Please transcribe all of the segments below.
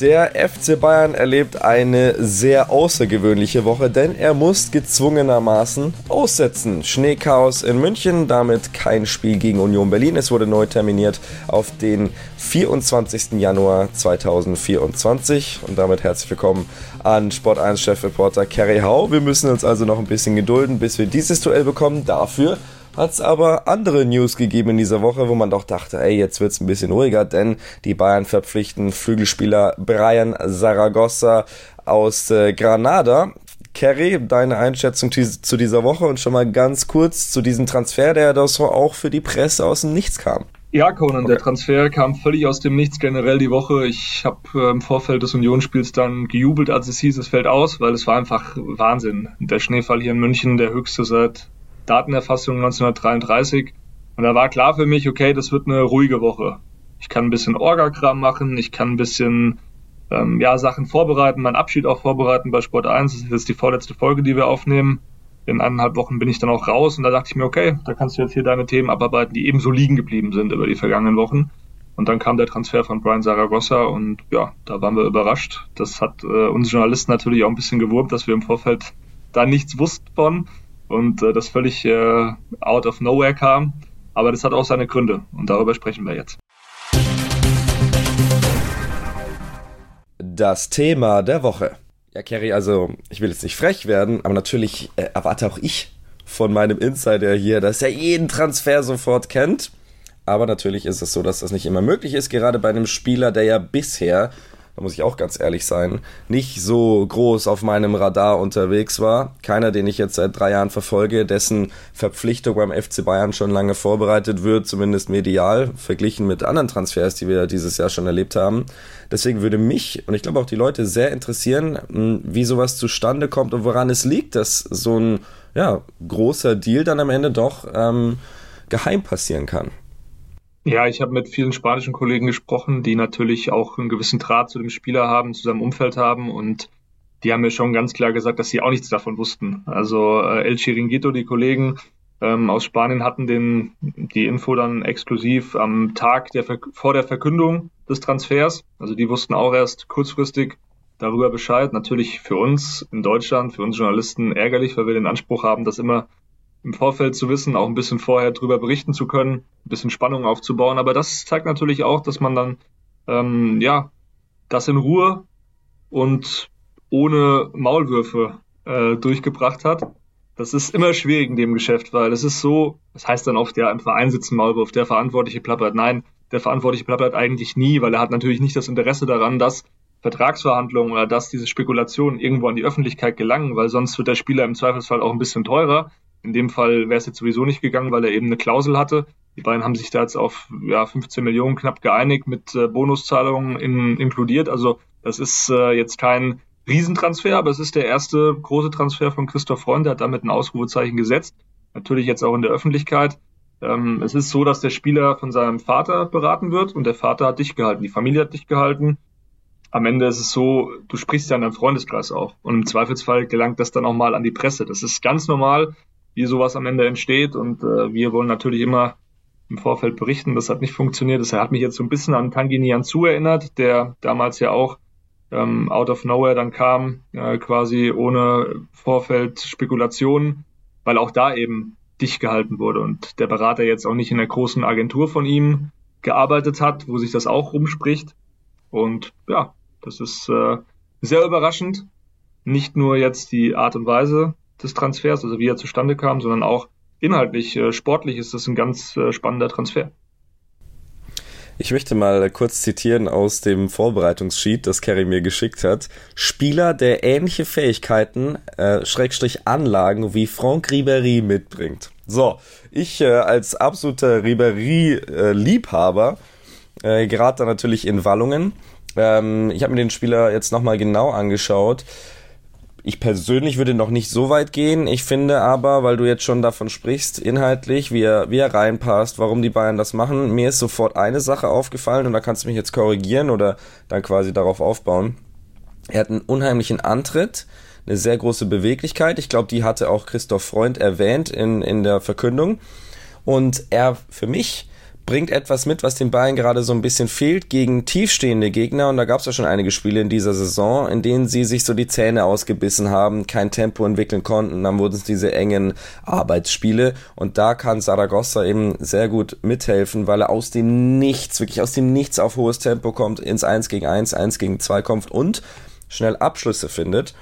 Der FC Bayern erlebt eine sehr außergewöhnliche Woche, denn er muss gezwungenermaßen aussetzen. Schneechaos in München, damit kein Spiel gegen Union Berlin. Es wurde neu terminiert auf den 24. Januar 2024. Und damit herzlich willkommen an Sport 1 Chefreporter Kerry Hau. Wir müssen uns also noch ein bisschen gedulden, bis wir dieses Duell bekommen. Dafür hat es aber andere News gegeben in dieser Woche, wo man doch dachte, ey, jetzt wird's ein bisschen ruhiger, denn die Bayern verpflichten Flügelspieler Brian Zaragoza aus äh, Granada. Kerry, deine Einschätzung zu dieser Woche und schon mal ganz kurz zu diesem Transfer, der doch so auch für die Presse aus dem Nichts kam. Ja, Conan, okay. der Transfer kam völlig aus dem Nichts generell die Woche. Ich habe äh, im Vorfeld des Unionsspiels dann gejubelt, als es hieß, es fällt aus, weil es war einfach Wahnsinn. Der Schneefall hier in München, der höchste seit Datenerfassung 1933. Und da war klar für mich, okay, das wird eine ruhige Woche. Ich kann ein bisschen Orgakram machen, ich kann ein bisschen ähm, ja, Sachen vorbereiten, meinen Abschied auch vorbereiten bei Sport 1. Das ist jetzt die vorletzte Folge, die wir aufnehmen. In eineinhalb Wochen bin ich dann auch raus und da dachte ich mir, okay, da kannst du jetzt hier deine Themen abarbeiten, die ebenso liegen geblieben sind über die vergangenen Wochen. Und dann kam der Transfer von Brian Zaragoza und ja, da waren wir überrascht. Das hat äh, uns Journalisten natürlich auch ein bisschen gewurmt, dass wir im Vorfeld da nichts wussten von und äh, das völlig äh, out of nowhere kam. Aber das hat auch seine Gründe und darüber sprechen wir jetzt. Das Thema der Woche. Ja, Kerry, also ich will jetzt nicht frech werden, aber natürlich äh, erwarte auch ich von meinem Insider hier, dass er jeden Transfer sofort kennt. Aber natürlich ist es so, dass das nicht immer möglich ist, gerade bei einem Spieler, der ja bisher da muss ich auch ganz ehrlich sein, nicht so groß auf meinem Radar unterwegs war. Keiner, den ich jetzt seit drei Jahren verfolge, dessen Verpflichtung beim FC Bayern schon lange vorbereitet wird, zumindest medial, verglichen mit anderen Transfers, die wir dieses Jahr schon erlebt haben. Deswegen würde mich und ich glaube auch die Leute sehr interessieren, hm, wie sowas zustande kommt und woran es liegt, dass so ein ja, großer Deal dann am Ende doch ähm, geheim passieren kann. Ja, ich habe mit vielen spanischen Kollegen gesprochen, die natürlich auch einen gewissen Draht zu dem Spieler haben, zu seinem Umfeld haben und die haben mir schon ganz klar gesagt, dass sie auch nichts davon wussten. Also äh, El Chiringuito, die Kollegen ähm, aus Spanien hatten den, die Info dann exklusiv am Tag der, vor der Verkündung des Transfers. Also die wussten auch erst kurzfristig darüber Bescheid. Natürlich für uns in Deutschland, für uns Journalisten ärgerlich, weil wir den Anspruch haben, dass immer im Vorfeld zu wissen, auch ein bisschen vorher drüber berichten zu können, ein bisschen Spannung aufzubauen. Aber das zeigt natürlich auch, dass man dann ähm, ja das in Ruhe und ohne Maulwürfe äh, durchgebracht hat. Das ist immer schwierig in dem Geschäft, weil es ist so, das heißt dann oft, ja, im Verein sitzt ein Maulwurf, der Verantwortliche plappert. Nein, der Verantwortliche plappert eigentlich nie, weil er hat natürlich nicht das Interesse daran, dass Vertragsverhandlungen oder dass diese Spekulationen irgendwo an die Öffentlichkeit gelangen, weil sonst wird der Spieler im Zweifelsfall auch ein bisschen teurer. In dem Fall wäre es jetzt sowieso nicht gegangen, weil er eben eine Klausel hatte. Die beiden haben sich da jetzt auf ja, 15 Millionen knapp geeinigt, mit äh, Bonuszahlungen in, inkludiert. Also das ist äh, jetzt kein Riesentransfer, aber es ist der erste große Transfer von Christoph Freund. Der hat damit ein Ausrufezeichen gesetzt. Natürlich jetzt auch in der Öffentlichkeit. Ähm, es ist so, dass der Spieler von seinem Vater beraten wird und der Vater hat dich gehalten, die Familie hat dich gehalten. Am Ende ist es so, du sprichst ja in deinem Freundeskreis auch und im Zweifelsfall gelangt das dann auch mal an die Presse. Das ist ganz normal wie sowas am Ende entsteht. Und äh, wir wollen natürlich immer im Vorfeld berichten. Das hat nicht funktioniert. Das hat mich jetzt so ein bisschen an Tanguy Nianzou erinnert, der damals ja auch ähm, out of nowhere dann kam, äh, quasi ohne Vorfeld Spekulationen, weil auch da eben dicht gehalten wurde und der Berater jetzt auch nicht in der großen Agentur von ihm gearbeitet hat, wo sich das auch rumspricht. Und ja, das ist äh, sehr überraschend. Nicht nur jetzt die Art und Weise, des Transfers, also wie er zustande kam, sondern auch inhaltlich, äh, sportlich ist das ein ganz äh, spannender Transfer. Ich möchte mal kurz zitieren aus dem Vorbereitungssheet, das Kerry mir geschickt hat. Spieler, der ähnliche Fähigkeiten, äh, Schrägstrich Anlagen wie Franck Ribéry mitbringt. So, ich äh, als absoluter Ribéry-Liebhaber äh, gerate da natürlich in Wallungen. Ähm, ich habe mir den Spieler jetzt nochmal genau angeschaut. Ich persönlich würde noch nicht so weit gehen. Ich finde aber, weil du jetzt schon davon sprichst, inhaltlich, wie er, wie er reinpasst, warum die Bayern das machen, mir ist sofort eine Sache aufgefallen und da kannst du mich jetzt korrigieren oder dann quasi darauf aufbauen. Er hat einen unheimlichen Antritt, eine sehr große Beweglichkeit. Ich glaube, die hatte auch Christoph Freund erwähnt in, in der Verkündung. Und er für mich bringt etwas mit, was den Bayern gerade so ein bisschen fehlt gegen tiefstehende Gegner. Und da gab es ja schon einige Spiele in dieser Saison, in denen sie sich so die Zähne ausgebissen haben, kein Tempo entwickeln konnten. Dann wurden es diese engen Arbeitsspiele. Und da kann Saragossa eben sehr gut mithelfen, weil er aus dem Nichts, wirklich aus dem Nichts auf hohes Tempo kommt, ins 1 gegen 1, 1 gegen 2 kommt und schnell Abschlüsse findet.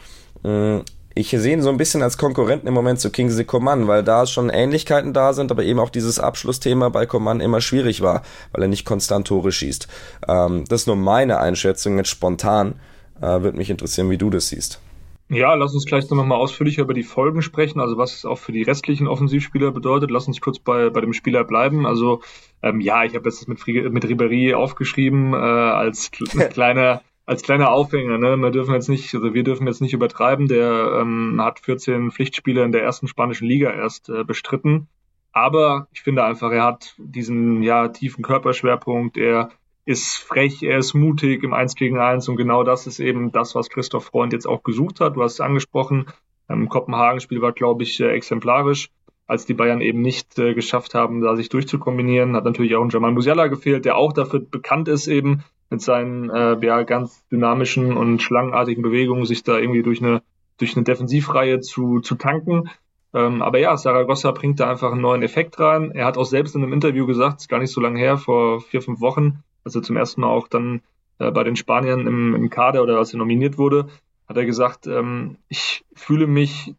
Ich sehe ihn so ein bisschen als Konkurrenten im Moment zu Kingsley Coman, weil da schon Ähnlichkeiten da sind, aber eben auch dieses Abschlussthema bei Coman immer schwierig war, weil er nicht konstant Tore schießt. Ähm, das ist nur meine Einschätzung, jetzt spontan. Äh, Würde mich interessieren, wie du das siehst. Ja, lass uns gleich noch mal ausführlicher über die Folgen sprechen, also was es auch für die restlichen Offensivspieler bedeutet. Lass uns kurz bei, bei dem Spieler bleiben. Also ähm, ja, ich habe jetzt mit, mit Ribéry aufgeschrieben äh, als kleiner als kleiner Aufhänger, ne? Wir dürfen jetzt nicht, also wir dürfen jetzt nicht übertreiben. Der ähm, hat 14 Pflichtspiele in der ersten spanischen Liga erst äh, bestritten. Aber ich finde einfach, er hat diesen ja tiefen Körperschwerpunkt. Er ist frech, er ist mutig im 1 gegen 1 und genau das ist eben das, was Christoph Freund jetzt auch gesucht hat. Du hast es angesprochen. Im Kopenhagen-Spiel war, glaube ich, äh, exemplarisch als die Bayern eben nicht äh, geschafft haben, da sich durchzukombinieren. Hat natürlich auch ein Jamal Musiala gefehlt, der auch dafür bekannt ist, eben mit seinen äh, ja, ganz dynamischen und schlangenartigen Bewegungen sich da irgendwie durch eine, durch eine Defensivreihe zu, zu tanken. Ähm, aber ja, Saragossa bringt da einfach einen neuen Effekt rein. Er hat auch selbst in einem Interview gesagt, gar nicht so lange her, vor vier, fünf Wochen, als er zum ersten Mal auch dann äh, bei den Spaniern im, im Kader oder als er nominiert wurde, hat er gesagt, ähm, ich fühle mich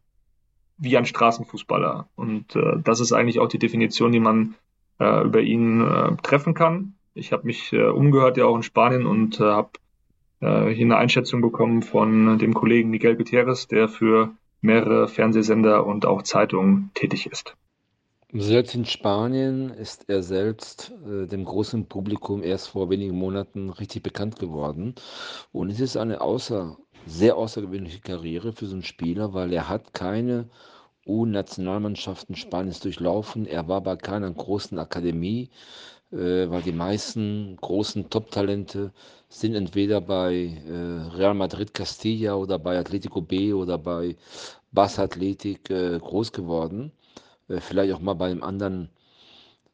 wie ein Straßenfußballer. Und äh, das ist eigentlich auch die Definition, die man äh, über ihn äh, treffen kann. Ich habe mich äh, umgehört ja auch in Spanien und äh, habe äh, hier eine Einschätzung bekommen von dem Kollegen Miguel Gutierrez, der für mehrere Fernsehsender und auch Zeitungen tätig ist. Selbst in Spanien ist er selbst äh, dem großen Publikum erst vor wenigen Monaten richtig bekannt geworden. Und es ist eine außer, sehr außergewöhnliche Karriere für so einen Spieler, weil er hat keine U-Nationalmannschaften Spaniens durchlaufen. Er war bei keiner großen Akademie, äh, weil die meisten großen Top-Talente sind entweder bei äh, Real Madrid Castilla oder bei Atletico B oder bei Barça Athletic äh, groß geworden. Äh, vielleicht auch mal bei einem anderen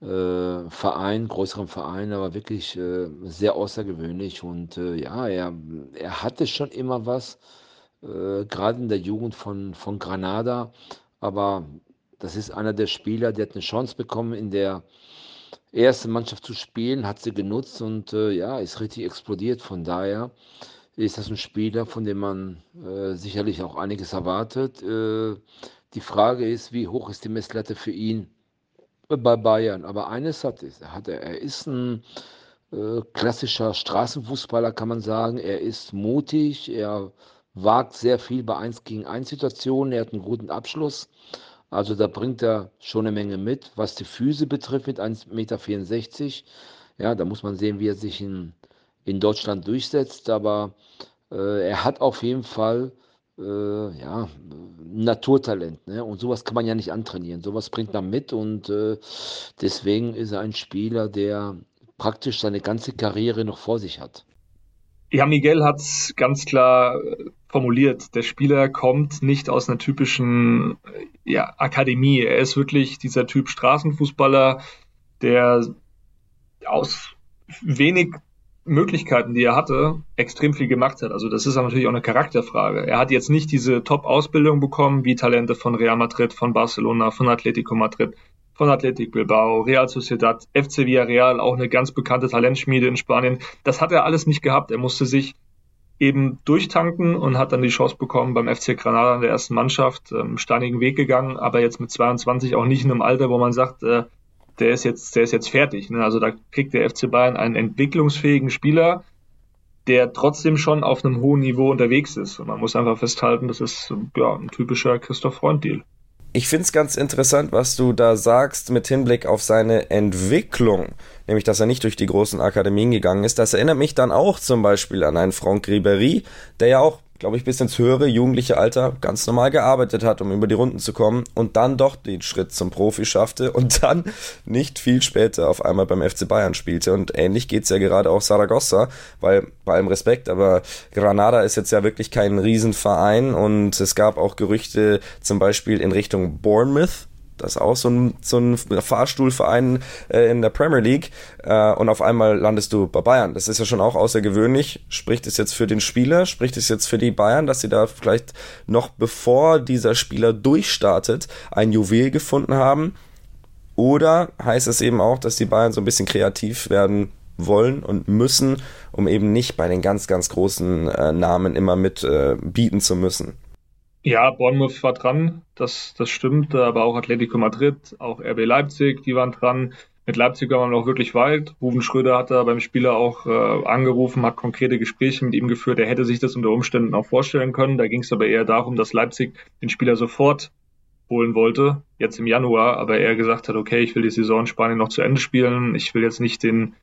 äh, Verein, größeren Verein, aber wirklich äh, sehr außergewöhnlich. Und ja, er, er hatte schon immer was, gerade in der Jugend von, von Granada aber das ist einer der Spieler, der hat eine Chance bekommen, in der ersten Mannschaft zu spielen, hat sie genutzt und äh, ja, ist richtig explodiert. Von daher ist das ein Spieler, von dem man äh, sicherlich auch einiges erwartet. Äh, die Frage ist, wie hoch ist die Messlatte für ihn bei Bayern? Aber eines hat, hat er, er ist ein äh, klassischer Straßenfußballer, kann man sagen. Er ist mutig, er wagt sehr viel bei 1 gegen 1 Situationen, er hat einen guten Abschluss. Also da bringt er schon eine Menge mit. Was die Füße betrifft mit 1,64 Meter, ja, da muss man sehen, wie er sich in, in Deutschland durchsetzt. Aber äh, er hat auf jeden Fall äh, ja, Naturtalent. Ne? Und sowas kann man ja nicht antrainieren. Sowas bringt man mit und äh, deswegen ist er ein Spieler, der praktisch seine ganze Karriere noch vor sich hat. Ja, Miguel hat es ganz klar äh, formuliert. Der Spieler kommt nicht aus einer typischen äh, ja, Akademie. Er ist wirklich dieser Typ Straßenfußballer, der aus wenig Möglichkeiten, die er hatte, extrem viel gemacht hat. Also das ist natürlich auch eine Charakterfrage. Er hat jetzt nicht diese Top-Ausbildung bekommen, wie Talente von Real Madrid, von Barcelona, von Atletico Madrid von Athletic Bilbao, Real Sociedad, FC Villarreal, auch eine ganz bekannte Talentschmiede in Spanien. Das hat er alles nicht gehabt. Er musste sich eben durchtanken und hat dann die Chance bekommen beim FC Granada in der ersten Mannschaft, ähm, steinigen Weg gegangen, aber jetzt mit 22 auch nicht in einem Alter, wo man sagt, äh, der ist jetzt, der ist jetzt fertig. Ne? Also da kriegt der FC Bayern einen entwicklungsfähigen Spieler, der trotzdem schon auf einem hohen Niveau unterwegs ist. Und man muss einfach festhalten, das ist ja ein typischer Christoph Freund-Deal. Ich finde es ganz interessant, was du da sagst mit Hinblick auf seine Entwicklung, nämlich dass er nicht durch die großen Akademien gegangen ist. Das erinnert mich dann auch zum Beispiel an einen Franck Ribéry, der ja auch glaube ich, bis ins höhere jugendliche Alter ganz normal gearbeitet hat, um über die Runden zu kommen und dann doch den Schritt zum Profi schaffte und dann nicht viel später auf einmal beim FC Bayern spielte. Und ähnlich geht's ja gerade auch Saragossa, weil bei allem Respekt, aber Granada ist jetzt ja wirklich kein Riesenverein und es gab auch Gerüchte zum Beispiel in Richtung Bournemouth Das ist auch so ein, so ein Fahrstuhlverein äh, in der Premier League. Äh, und auf einmal landest du bei Bayern. Das ist ja schon auch außergewöhnlich. Spricht es jetzt für den Spieler? Spricht es jetzt für die Bayern, dass sie da vielleicht noch bevor dieser Spieler durchstartet, ein Juwel gefunden haben? Oder heißt es eben auch, dass die Bayern so ein bisschen kreativ werden wollen und müssen, um eben nicht bei den ganz, ganz großen äh, Namen immer mit äh, bieten zu müssen? Ja, Bournemouth war dran, das, das stimmt, aber auch Atletico Madrid, auch RB Leipzig, die waren dran. Mit Leipzig war man noch wirklich weit. Ruben Schröder hat da beim Spieler auch äh, angerufen, hat konkrete Gespräche mit ihm geführt. Er hätte sich das unter Umständen auch vorstellen können. Da ging es aber eher darum, dass Leipzig den Spieler sofort holen wollte, jetzt im Januar, aber er gesagt hat, okay, ich will die Saison in Spanien noch zu Ende spielen. Ich will jetzt nicht den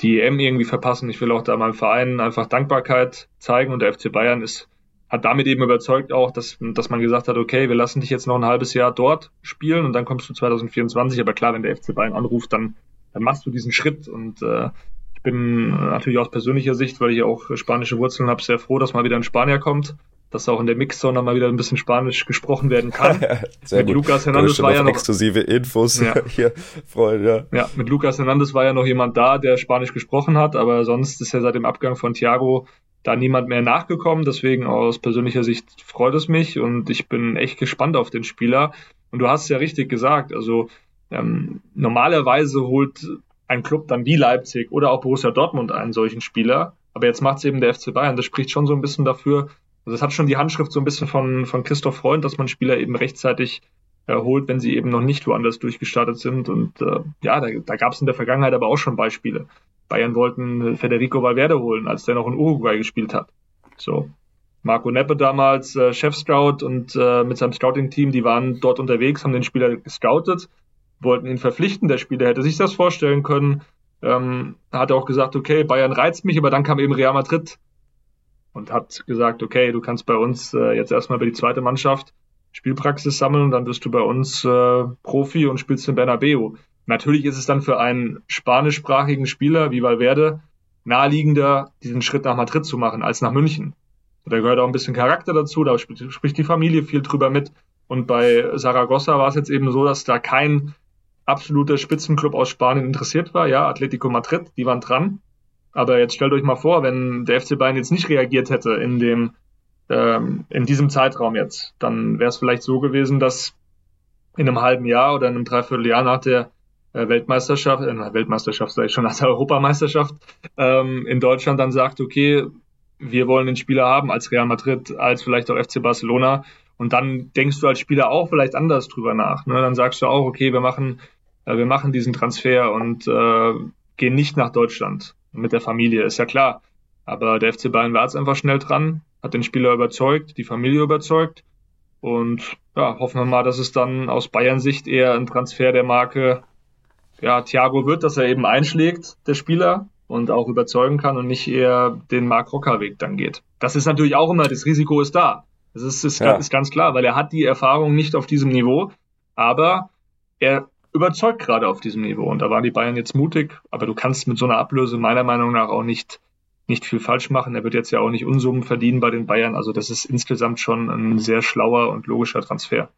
die EM irgendwie verpassen. Ich will auch da meinem Verein einfach Dankbarkeit zeigen und der FC Bayern ist hat damit eben überzeugt auch, dass, dass man gesagt hat, okay, wir lassen dich jetzt noch ein halbes Jahr dort spielen und dann kommst du 2024. Aber klar, wenn der FC Bayern anruft, dann, dann machst du diesen Schritt. Und äh, ich bin natürlich aus persönlicher Sicht, weil ich auch spanische Wurzeln habe, sehr froh, dass mal wieder ein Spanier kommt, dass auch in der Mixzone mal wieder ein bisschen Spanisch gesprochen werden kann. sehr mit gut. Lukas Hernandez war ja noch exklusive Infos ja. hier, Freunde. Ja. mit Lukas Hernandez war ja noch jemand da, der Spanisch gesprochen hat, aber sonst ist ja seit dem Abgang von Thiago da niemand mehr nachgekommen. Deswegen aus persönlicher Sicht freut es mich und ich bin echt gespannt auf den Spieler. Und du hast es ja richtig gesagt. Also ähm, normalerweise holt ein Club dann wie Leipzig oder auch Borussia Dortmund einen solchen Spieler. Aber jetzt macht es eben der FC Bayern. Das spricht schon so ein bisschen dafür. Also es hat schon die Handschrift so ein bisschen von, von Christoph Freund, dass man Spieler eben rechtzeitig erholt, wenn sie eben noch nicht woanders durchgestartet sind. Und äh, ja, da, da gab es in der Vergangenheit aber auch schon Beispiele. Bayern wollten Federico Valverde holen, als der noch in Uruguay gespielt hat. So. Marco Neppe damals äh, Chef-Scout und äh, mit seinem Scouting-Team, die waren dort unterwegs, haben den Spieler gescoutet, wollten ihn verpflichten. Der Spieler hätte sich das vorstellen können. Ähm, hat auch gesagt, okay, Bayern reizt mich, aber dann kam eben Real Madrid und hat gesagt, okay, du kannst bei uns äh, jetzt erstmal bei die zweite Mannschaft Spielpraxis sammeln und dann wirst du bei uns äh, Profi und spielst in Bernabeu. Natürlich ist es dann für einen spanischsprachigen Spieler wie Valverde naheliegender, diesen Schritt nach Madrid zu machen, als nach München. Da gehört auch ein bisschen Charakter dazu, da spricht die Familie viel drüber mit. Und bei Saragossa war es jetzt eben so, dass da kein absoluter Spitzenclub aus Spanien interessiert war. Ja, Atletico Madrid, die waren dran. Aber jetzt stellt euch mal vor, wenn der FC Bayern jetzt nicht reagiert hätte in dem, ähm, in diesem Zeitraum jetzt, dann wäre es vielleicht so gewesen, dass in einem halben Jahr oder in einem Dreivierteljahr nach der Weltmeisterschaft, äh, Weltmeisterschaft sage ich schon, der Europameisterschaft ähm, in Deutschland dann sagt, okay, wir wollen den Spieler haben als Real Madrid, als vielleicht auch FC Barcelona. Und dann denkst du als Spieler auch vielleicht anders drüber nach. Ne? Dann sagst du auch, okay, wir machen, äh, wir machen diesen Transfer und äh, gehen nicht nach Deutschland mit der Familie, ist ja klar. Aber der FC Bayern war jetzt einfach schnell dran, hat den Spieler überzeugt, die Familie überzeugt. Und ja, hoffen wir mal, dass es dann aus Bayern Sicht eher ein Transfer der Marke ja, Thiago wird, dass er eben einschlägt, der Spieler, und auch überzeugen kann und nicht eher den Mark Rocker Weg dann geht. Das ist natürlich auch immer, das Risiko ist da. Das ist, ist, ja. ist ganz klar, weil er hat die Erfahrung nicht auf diesem Niveau, aber er überzeugt gerade auf diesem Niveau. Und da waren die Bayern jetzt mutig, aber du kannst mit so einer Ablöse meiner Meinung nach auch nicht, nicht viel falsch machen. Er wird jetzt ja auch nicht Unsummen verdienen bei den Bayern. Also das ist insgesamt schon ein sehr schlauer und logischer Transfer.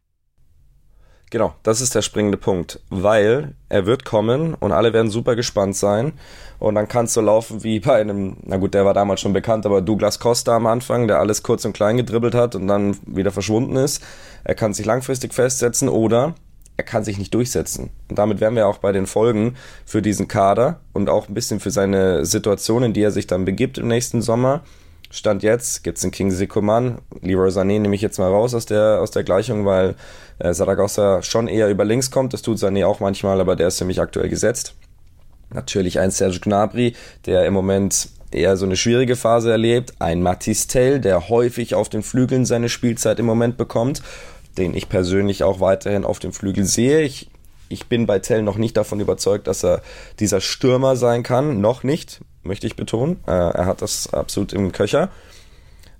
Genau, das ist der springende Punkt, weil er wird kommen und alle werden super gespannt sein und dann kann es so laufen wie bei einem, na gut, der war damals schon bekannt, aber Douglas Costa am Anfang, der alles kurz und klein gedribbelt hat und dann wieder verschwunden ist. Er kann sich langfristig festsetzen oder er kann sich nicht durchsetzen. Und damit wären wir auch bei den Folgen für diesen Kader und auch ein bisschen für seine Situation, in die er sich dann begibt im nächsten Sommer. Stand jetzt gibt's den King Sikoman. Leroy Sané nehme ich jetzt mal raus aus der, aus der Gleichung, weil äh, Saragossa schon eher über links kommt. Das tut Sané auch manchmal, aber der ist für mich aktuell gesetzt. Natürlich ein Serge Gnabry, der im Moment eher so eine schwierige Phase erlebt. Ein Matisse Tell, der häufig auf den Flügeln seine Spielzeit im Moment bekommt, den ich persönlich auch weiterhin auf dem Flügel sehe. Ich ich bin bei Tell noch nicht davon überzeugt, dass er dieser Stürmer sein kann. Noch nicht, möchte ich betonen. Äh, er hat das absolut im Köcher.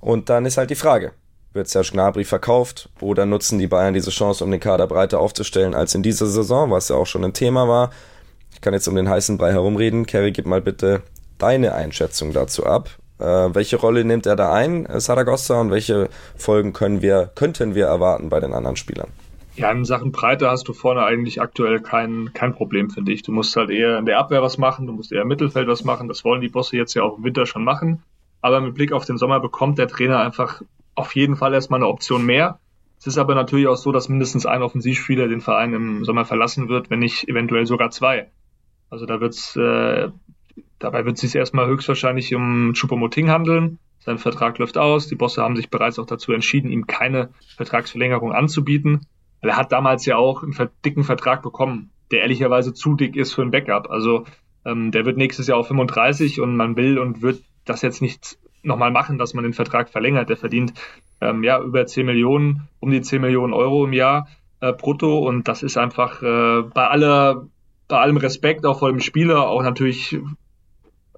Und dann ist halt die Frage, wird Serge Gnabry verkauft oder nutzen die Bayern diese Chance, um den Kader breiter aufzustellen als in dieser Saison, was ja auch schon ein Thema war. Ich kann jetzt um den heißen Brei herumreden. Kerry, gib mal bitte deine Einschätzung dazu ab. Äh, welche Rolle nimmt er da ein, Saragossa, und welche Folgen können wir, könnten wir erwarten bei den anderen Spielern? Ja, in Sachen Breite hast du vorne eigentlich aktuell kein, kein Problem, finde ich. Du musst halt eher in der Abwehr was machen, du musst eher im Mittelfeld was machen. Das wollen die Bosse jetzt ja auch im Winter schon machen. Aber mit Blick auf den Sommer bekommt der Trainer einfach auf jeden Fall erstmal eine Option mehr. Es ist aber natürlich auch so, dass mindestens ein Offensivspieler den Verein im Sommer verlassen wird, wenn nicht eventuell sogar zwei. Also da wird's, äh, dabei wird es sich erstmal höchstwahrscheinlich um Chupomoting handeln. Sein Vertrag läuft aus. Die Bosse haben sich bereits auch dazu entschieden, ihm keine Vertragsverlängerung anzubieten. Er hat damals ja auch einen dicken Vertrag bekommen, der ehrlicherweise zu dick ist für ein Backup. Also ähm, der wird nächstes Jahr auf 35 und man will und wird das jetzt nicht nochmal machen, dass man den Vertrag verlängert. Der verdient ähm, ja über 10 Millionen, um die 10 Millionen Euro im Jahr äh, brutto und das ist einfach äh, bei aller, bei allem Respekt auch vor dem Spieler, auch natürlich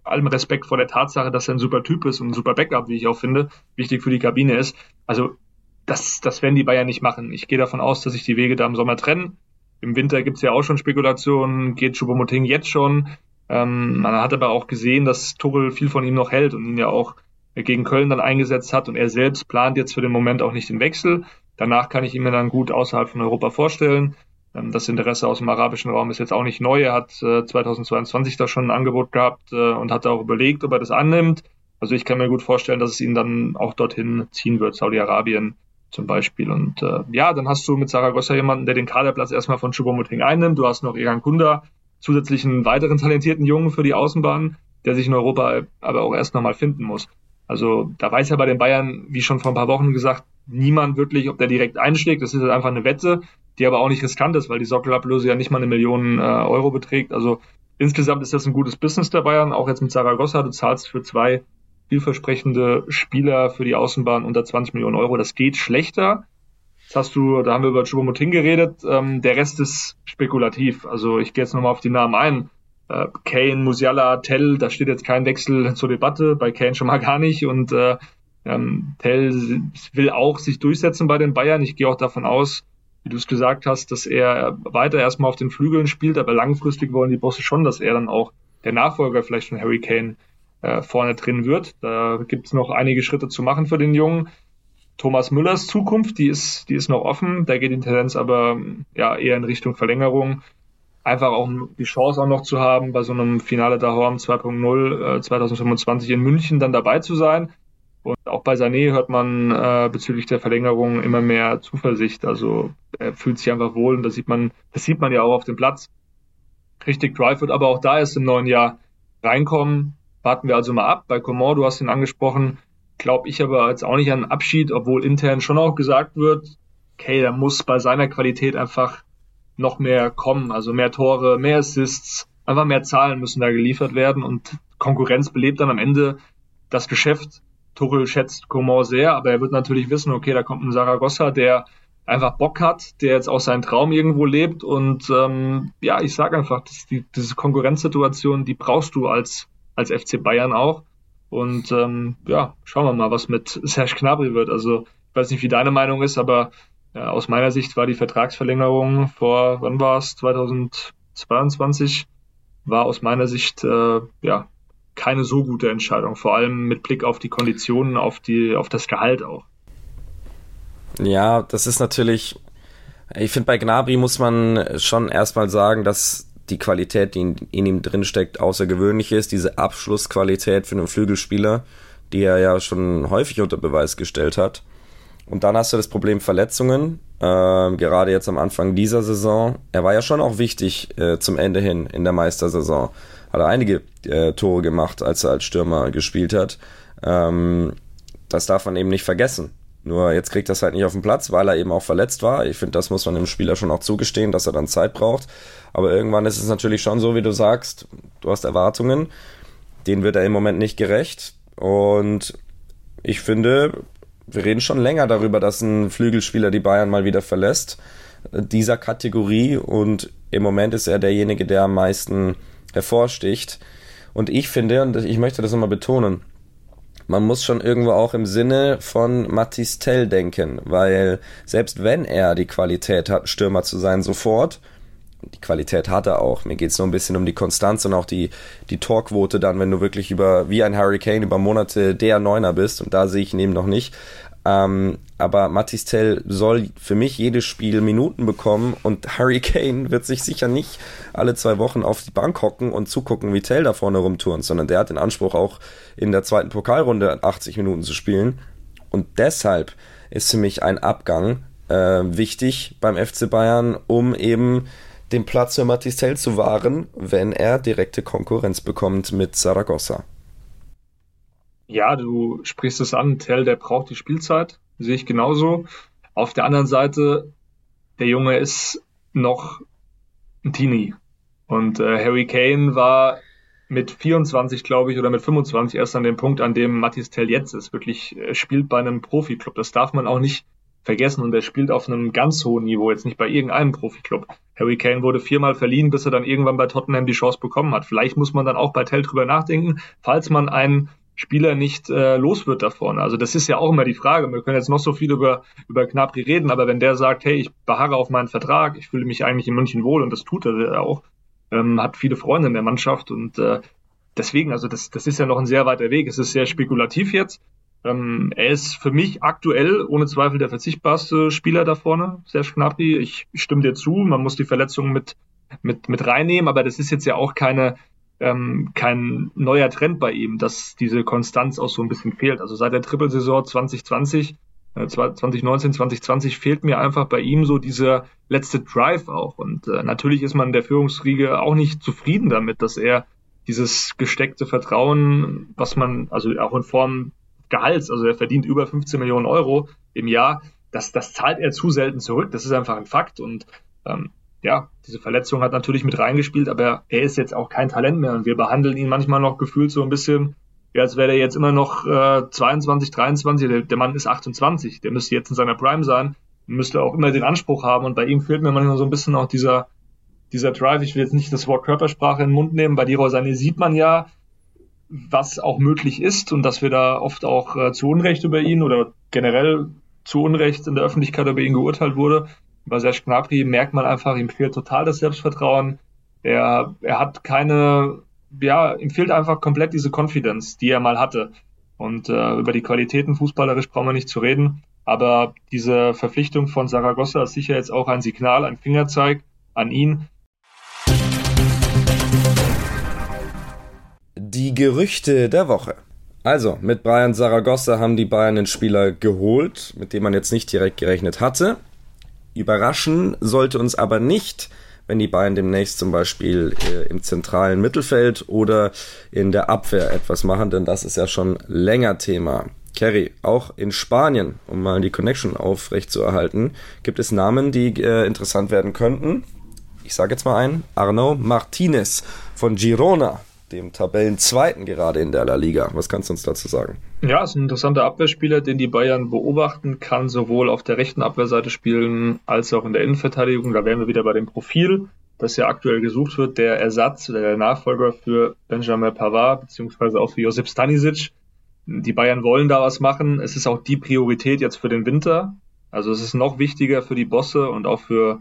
allem Respekt vor der Tatsache, dass er ein super Typ ist und ein super Backup, wie ich auch finde, wichtig für die Kabine ist. Also das, das werden die Bayern nicht machen. Ich gehe davon aus, dass sich die Wege da im Sommer trennen. Im Winter gibt's ja auch schon Spekulationen, geht Choupo-Moting jetzt schon. Ähm, man hat aber auch gesehen, dass Tuchel viel von ihm noch hält und ihn ja auch gegen Köln dann eingesetzt hat und er selbst plant jetzt für den Moment auch nicht den Wechsel. Danach kann ich ihn mir dann gut außerhalb von Europa vorstellen. Ähm, das Interesse aus dem arabischen Raum ist jetzt auch nicht neu. Er hat 2022 äh, da schon ein Angebot gehabt äh, und hat auch überlegt, ob er das annimmt. Also ich kann mir gut vorstellen, dass es ihn dann auch dorthin ziehen wird, Saudi-Arabien zum Beispiel. Und äh, ja, dann hast du mit Saragossa jemanden, der den Kaderplatz erstmal von Choupo-Moting einnimmt. Du hast noch Egan Kunda, zusätzlichen weiteren talentierten Jungen für die Außenbahn, der sich in Europa aber auch erst nochmal finden muss. Also da weiß ja bei den Bayern, wie schon vor ein paar Wochen gesagt, niemand wirklich, ob der direkt einschlägt. Das ist halt einfach eine Wette, die aber auch nicht riskant ist, weil die Sockelablöse ja nicht mal eine Million äh, Euro beträgt. Also insgesamt ist das ein gutes Business der Bayern, auch jetzt mit Saragossa. Du zahlst für zwei vielversprechende Spieler für die Außenbahn unter 20 Millionen Euro. Das geht schlechter. Das hast du, da haben wir über Choupo-Moting geredet. Ähm, der Rest ist spekulativ. Also ich gehe jetzt nochmal auf die Namen ein. Äh, Kane, Musiala, Tell, da steht jetzt kein Wechsel zur Debatte. Bei Kane schon mal gar nicht. Und äh, ähm, Tell will auch sich durchsetzen bei den Bayern. Ich gehe auch davon aus, wie du es gesagt hast, dass er weiter erstmal auf den Flügeln spielt, aber langfristig wollen die Bosse schon, dass er dann auch der Nachfolger vielleicht von Harry Kane äh, vorne drin wird. Da gibt es noch einige Schritte zu machen für den Jungen. Thomas Müllers Zukunft, die ist, die ist noch offen. Da geht die Tendenz aber ja eher in Richtung Verlängerung. Einfach auch die Chance auch noch zu haben, bei so einem Finale der Horm 2.0 äh, 2025 in München dann dabei zu sein. Und auch bei Sané hört man äh, bezüglich der Verlängerung immer mehr Zuversicht. Also er fühlt sich einfach wohl und das sieht man, das sieht man ja auch auf dem Platz. Richtig Drive wird aber auch da erst im neuen Jahr reinkommen. Warten wir also mal ab. Bei Coman, du hast ihn angesprochen, glaube ich aber jetzt auch nicht an Abschied, obwohl intern schon auch gesagt wird, okay, da muss bei seiner Qualität einfach noch mehr kommen. Also mehr Tore, mehr Assists, einfach mehr Zahlen müssen da geliefert werden und Konkurrenz belebt dann am Ende das Geschäft. Tuchel schätzt Coman sehr, aber er wird natürlich wissen, okay, da kommt ein Saragossa, der einfach Bock hat, der jetzt auch seinen Traum irgendwo lebt und ähm, ja, ich sage einfach, die, diese Konkurrenzsituation, die brauchst du als als FC Bayern auch. Und ähm, ja, schauen wir mal, was mit Serge Gnabry wird. Also ich weiß nicht, wie deine Meinung ist, aber ja, aus meiner Sicht war die Vertragsverlängerung vor, wann war es, 2022, war aus meiner Sicht äh, ja keine so gute Entscheidung, vor allem mit Blick auf die Konditionen, auf die, auf das Gehalt auch. Ja, das ist natürlich, ich finde bei Gnabry muss man schon erstmal sagen, dass die Qualität, die in, in ihm drinsteckt, außergewöhnlich ist. Diese Abschlussqualität für einen Flügelspieler, die er ja schon häufig unter Beweis gestellt hat. Und dann hast du das Problem Verletzungen, äh, gerade jetzt am Anfang dieser Saison. Er war ja schon auch wichtig äh, zum Ende hin in der Meistersaison. Hat er einige äh, Tore gemacht, als er als Stürmer gespielt hat. Ähm, das darf man eben nicht vergessen. Nur jetzt kriegt er es halt nicht auf den Platz, weil er eben auch verletzt war. Ich finde, das muss man dem Spieler schon auch zugestehen, dass er dann Zeit braucht. Aber irgendwann ist es natürlich schon so, wie du sagst, du hast Erwartungen, denen wird er im Moment nicht gerecht. Und ich finde, wir reden schon länger darüber, dass ein Flügelspieler die Bayern mal wieder verlässt, dieser Kategorie. Und im Moment ist er derjenige, der am meisten hervorsticht. Und ich finde, und ich möchte das nochmal betonen, man muss schon irgendwo auch im Sinne von Mathis Tell denken, weil selbst wenn er die Qualität hat, Stürmer zu sein, sofort, die Qualität hat er auch. Mir geht es nur ein bisschen um die Konstanz und auch die, die Torquote dann, wenn du wirklich über, wie ein Hurricane über Monate der Neuner bist und da sehe ich ihn eben noch nicht. Ähm, aber Matis Tell soll für mich jedes Spiel Minuten bekommen und Harry Kane wird sich sicher nicht alle zwei Wochen auf die Bank hocken und zugucken, wie Tell da vorne rumturnt, sondern der hat den Anspruch auch in der zweiten Pokalrunde 80 Minuten zu spielen. Und deshalb ist für mich ein Abgang äh, wichtig beim FC Bayern, um eben den Platz für Matis Tell zu wahren, wenn er direkte Konkurrenz bekommt mit Saragossa. Ja, du sprichst es an. Tell, der braucht die Spielzeit. Sehe ich genauso. Auf der anderen Seite, der Junge ist noch ein Teenie. Und äh, Harry Kane war mit 24, glaube ich, oder mit 25 erst an dem Punkt, an dem Mathis Tell jetzt ist. Wirklich äh, spielt bei einem Profiklub. Das darf man auch nicht vergessen. Und er spielt auf einem ganz hohen Niveau, jetzt nicht bei irgendeinem Profiklub. Harry Kane wurde viermal verliehen, bis er dann irgendwann bei Tottenham die Chance bekommen hat. Vielleicht muss man dann auch bei Tell drüber nachdenken, falls man einen Spieler nicht äh, los wird da vorne. Also das ist ja auch immer die Frage. Wir können jetzt noch so viel über, über Knapri reden, aber wenn der sagt, hey, ich beharre auf meinen Vertrag, ich fühle mich eigentlich in München wohl und das tut er auch, ähm, hat viele Freunde in der Mannschaft und äh, deswegen, also das, das ist ja noch ein sehr weiter Weg. Es ist sehr spekulativ jetzt. Ähm, er ist für mich aktuell ohne Zweifel der verzichtbarste Spieler da vorne, Serge Gnabry. Ich stimme dir zu, man muss die Verletzungen mit, mit, mit reinnehmen, aber das ist jetzt ja auch keine, ähm, kein neuer Trend bei ihm, dass diese Konstanz auch so ein bisschen fehlt. Also seit der Trippelsaison 2020, äh, 2019, 2020 fehlt mir einfach bei ihm so dieser letzte Drive auch. Und äh, natürlich ist man in der Führungsriege auch nicht zufrieden damit, dass er dieses gesteckte Vertrauen, was man, also auch in Form Gehalts, also er verdient über 15 Millionen Euro im Jahr, das, das zahlt er zu selten zurück. Das ist einfach ein Fakt. Und ähm, ja, diese Verletzung hat natürlich mit reingespielt, aber er ist jetzt auch kein Talent mehr und wir behandeln ihn manchmal noch gefühlt so ein bisschen, ja, als wäre er jetzt immer noch äh, 22, 23, der, der Mann ist 28, der müsste jetzt in seiner Prime sein, müsste auch immer den Anspruch haben und bei ihm fehlt mir manchmal so ein bisschen auch dieser, dieser Drive. Ich will jetzt nicht das Wort Körpersprache in den Mund nehmen, bei Leroy Sané sieht man ja, was auch möglich ist und dass wir da oft auch äh, zu Unrecht über ihn oder generell zu Unrecht in der Öffentlichkeit über ihn geurteilt wurde. Bei Serge Gnabry merkt man einfach, ihm fehlt total das Selbstvertrauen. Er, er hat keine, ja, ihm fehlt einfach komplett diese Confidence, die er mal hatte. Und äh, über die Qualitäten fußballerisch brauchen wir nicht zu reden. Aber diese Verpflichtung von Saragossa ist sicher jetzt auch ein Signal, ein Fingerzeig an ihn. Die Gerüchte der Woche. Also, mit Brian Saragossa haben die Bayern einen Spieler geholt, mit dem man jetzt nicht direkt gerechnet hatte. Überraschen sollte uns aber nicht, wenn die Bayern demnächst zum Beispiel äh, im zentralen Mittelfeld oder in der Abwehr etwas machen, denn das ist ja schon länger Thema. Kerry, auch in Spanien, um mal die Connection aufrechtzuerhalten, gibt es Namen, die äh, interessant werden könnten. Ich sage jetzt mal einen, Arno Martinez von Girona dem Tabellenzweiten gerade in der La Liga. Was kannst du uns dazu sagen? Ja, ist ein interessanter Abwehrspieler, den die Bayern beobachten kann, sowohl auf der rechten Abwehrseite spielen als auch in der Innenverteidigung. Da wären wir wieder bei dem Profil, das ja aktuell gesucht wird, der Ersatz der Nachfolger für Benjamin Pavard beziehungsweise auch für Josip Stanisic. Die Bayern wollen da was machen. Es ist auch die Priorität jetzt für den Winter. Also es ist noch wichtiger für die Bosse und auch für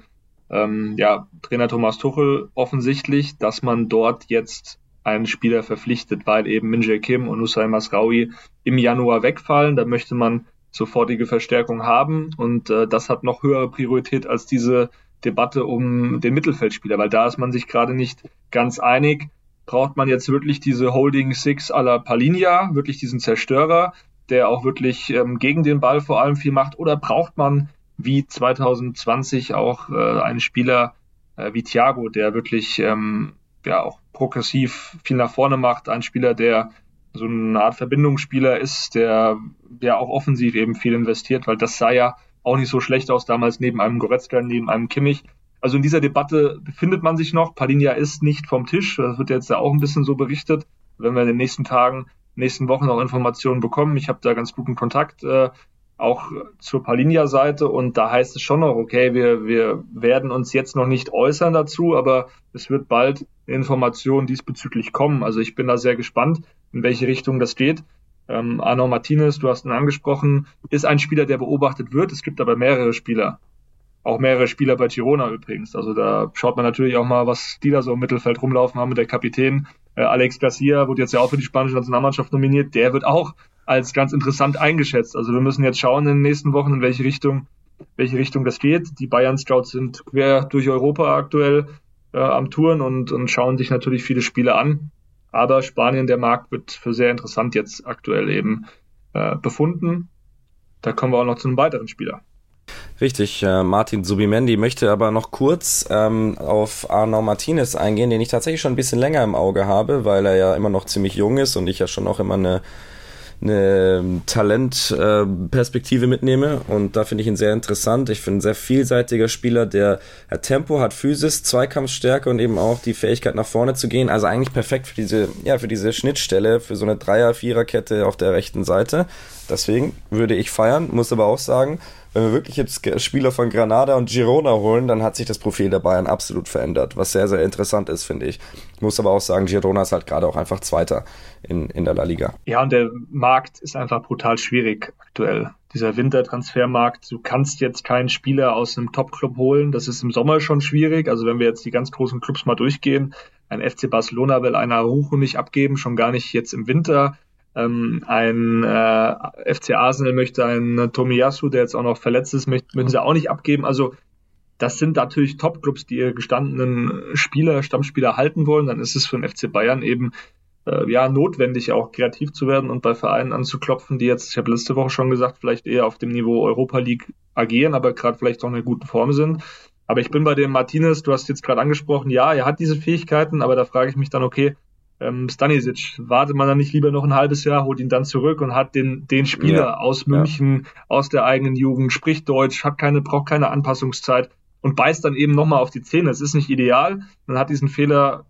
ähm, ja, Trainer Thomas Tuchel offensichtlich, dass man dort jetzt einen Spieler verpflichtet, weil eben Minjae Kim und Usai Masraoui im Januar wegfallen. Da möchte man sofortige Verstärkung haben und äh, das hat noch höhere Priorität als diese Debatte um den Mittelfeldspieler, weil da ist man sich gerade nicht ganz einig. Braucht man jetzt wirklich diese Holding Six à la Palinia, wirklich diesen Zerstörer, der auch wirklich ähm, gegen den Ball vor allem viel macht, oder braucht man wie 2020 auch äh, einen Spieler äh, wie Thiago, der wirklich ähm, ja auch progressiv viel nach vorne macht. Ein Spieler, der so eine Art Verbindungsspieler ist, der ja auch offensiv eben viel investiert, weil das sah ja auch nicht so schlecht aus damals neben einem Goretzka, neben einem Kimmich. Also in dieser Debatte befindet man sich noch. Palinja ist nicht vom Tisch. Das wird jetzt ja auch ein bisschen so berichtet. Wenn wir in den nächsten Tagen, nächsten Wochen noch Informationen bekommen. Ich habe da ganz guten Kontakt äh, auch zur Palinia-Seite und da heißt es schon noch, okay, wir, wir werden uns jetzt noch nicht äußern dazu, aber es wird bald Informationen diesbezüglich kommen. Also ich bin da sehr gespannt, in welche Richtung das geht. Ähm, Arno Martinez, du hast ihn angesprochen, ist ein Spieler, der beobachtet wird. Es gibt aber mehrere Spieler. Auch mehrere Spieler bei Girona übrigens. Also da schaut man natürlich auch mal, was die da so im Mittelfeld rumlaufen haben mit der Kapitän. Äh, Alex Garcia wurde jetzt ja auch für die spanische Nationalmannschaft nominiert. Der wird auch als ganz interessant eingeschätzt. Also wir müssen jetzt schauen in den nächsten Wochen, in welche Richtung, welche Richtung das geht. Die Bayern Scouts sind quer durch Europa aktuell äh, am Touren und, und schauen sich natürlich viele Spiele an. Aber Spanien, der Markt wird für sehr interessant jetzt aktuell eben äh, befunden. Da kommen wir auch noch zu einem weiteren Spieler. Richtig, äh, Martin Subimendi möchte aber noch kurz ähm, auf Arnaud Martinez eingehen, den ich tatsächlich schon ein bisschen länger im Auge habe, weil er ja immer noch ziemlich jung ist und ich ja schon auch immer eine eine Talentperspektive äh, mitnehme und da finde ich ihn sehr interessant. Ich finde ein sehr vielseitiger Spieler, der hat Tempo, hat Physis, Zweikampfstärke und eben auch die Fähigkeit nach vorne zu gehen. Also eigentlich perfekt für diese, ja, für diese Schnittstelle, für so eine Dreier-Vierer-Kette auf der rechten Seite. Deswegen würde ich feiern, muss aber auch sagen, wenn wir wirklich jetzt Spieler von Granada und Girona holen, dann hat sich das Profil der Bayern absolut verändert, was sehr, sehr interessant ist, finde ich. Ich muss aber auch sagen, Girona ist halt gerade auch einfach Zweiter in, in der La Liga. Ja, und der Markt ist einfach brutal schwierig aktuell. Dieser Wintertransfermarkt, du kannst jetzt keinen Spieler aus einem Top-Club holen. Das ist im Sommer schon schwierig. Also wenn wir jetzt die ganz großen Clubs mal durchgehen, ein FC Barcelona will einer Rucho nicht abgeben, schon gar nicht jetzt im Winter. Ähm, ein äh, FC Arsenal möchte einen Tomiyasu, der jetzt auch noch verletzt ist, möchten, sie auch nicht abgeben. Also das sind natürlich Top-Clubs, die ihre gestandenen Spieler, Stammspieler halten wollen. Dann ist es für den FC Bayern eben äh, ja notwendig, auch kreativ zu werden und bei Vereinen anzuklopfen, die jetzt, ich habe letzte Woche schon gesagt, vielleicht eher auf dem Niveau Europa League agieren, aber gerade vielleicht auch in einer guten Form sind. Aber ich bin bei dem Martinez, du hast jetzt gerade angesprochen, ja, er hat diese Fähigkeiten, aber da frage ich mich dann, okay, ähm, Stanisic, wartet man dann nicht lieber noch ein halbes Jahr, holt ihn dann zurück und hat den, den Spieler ja, aus München, ja. aus der eigenen Jugend, spricht Deutsch, hat keine, braucht keine Anpassungszeit und beißt dann eben nochmal auf die Zähne. Es ist nicht ideal. Man hat diesen Fehler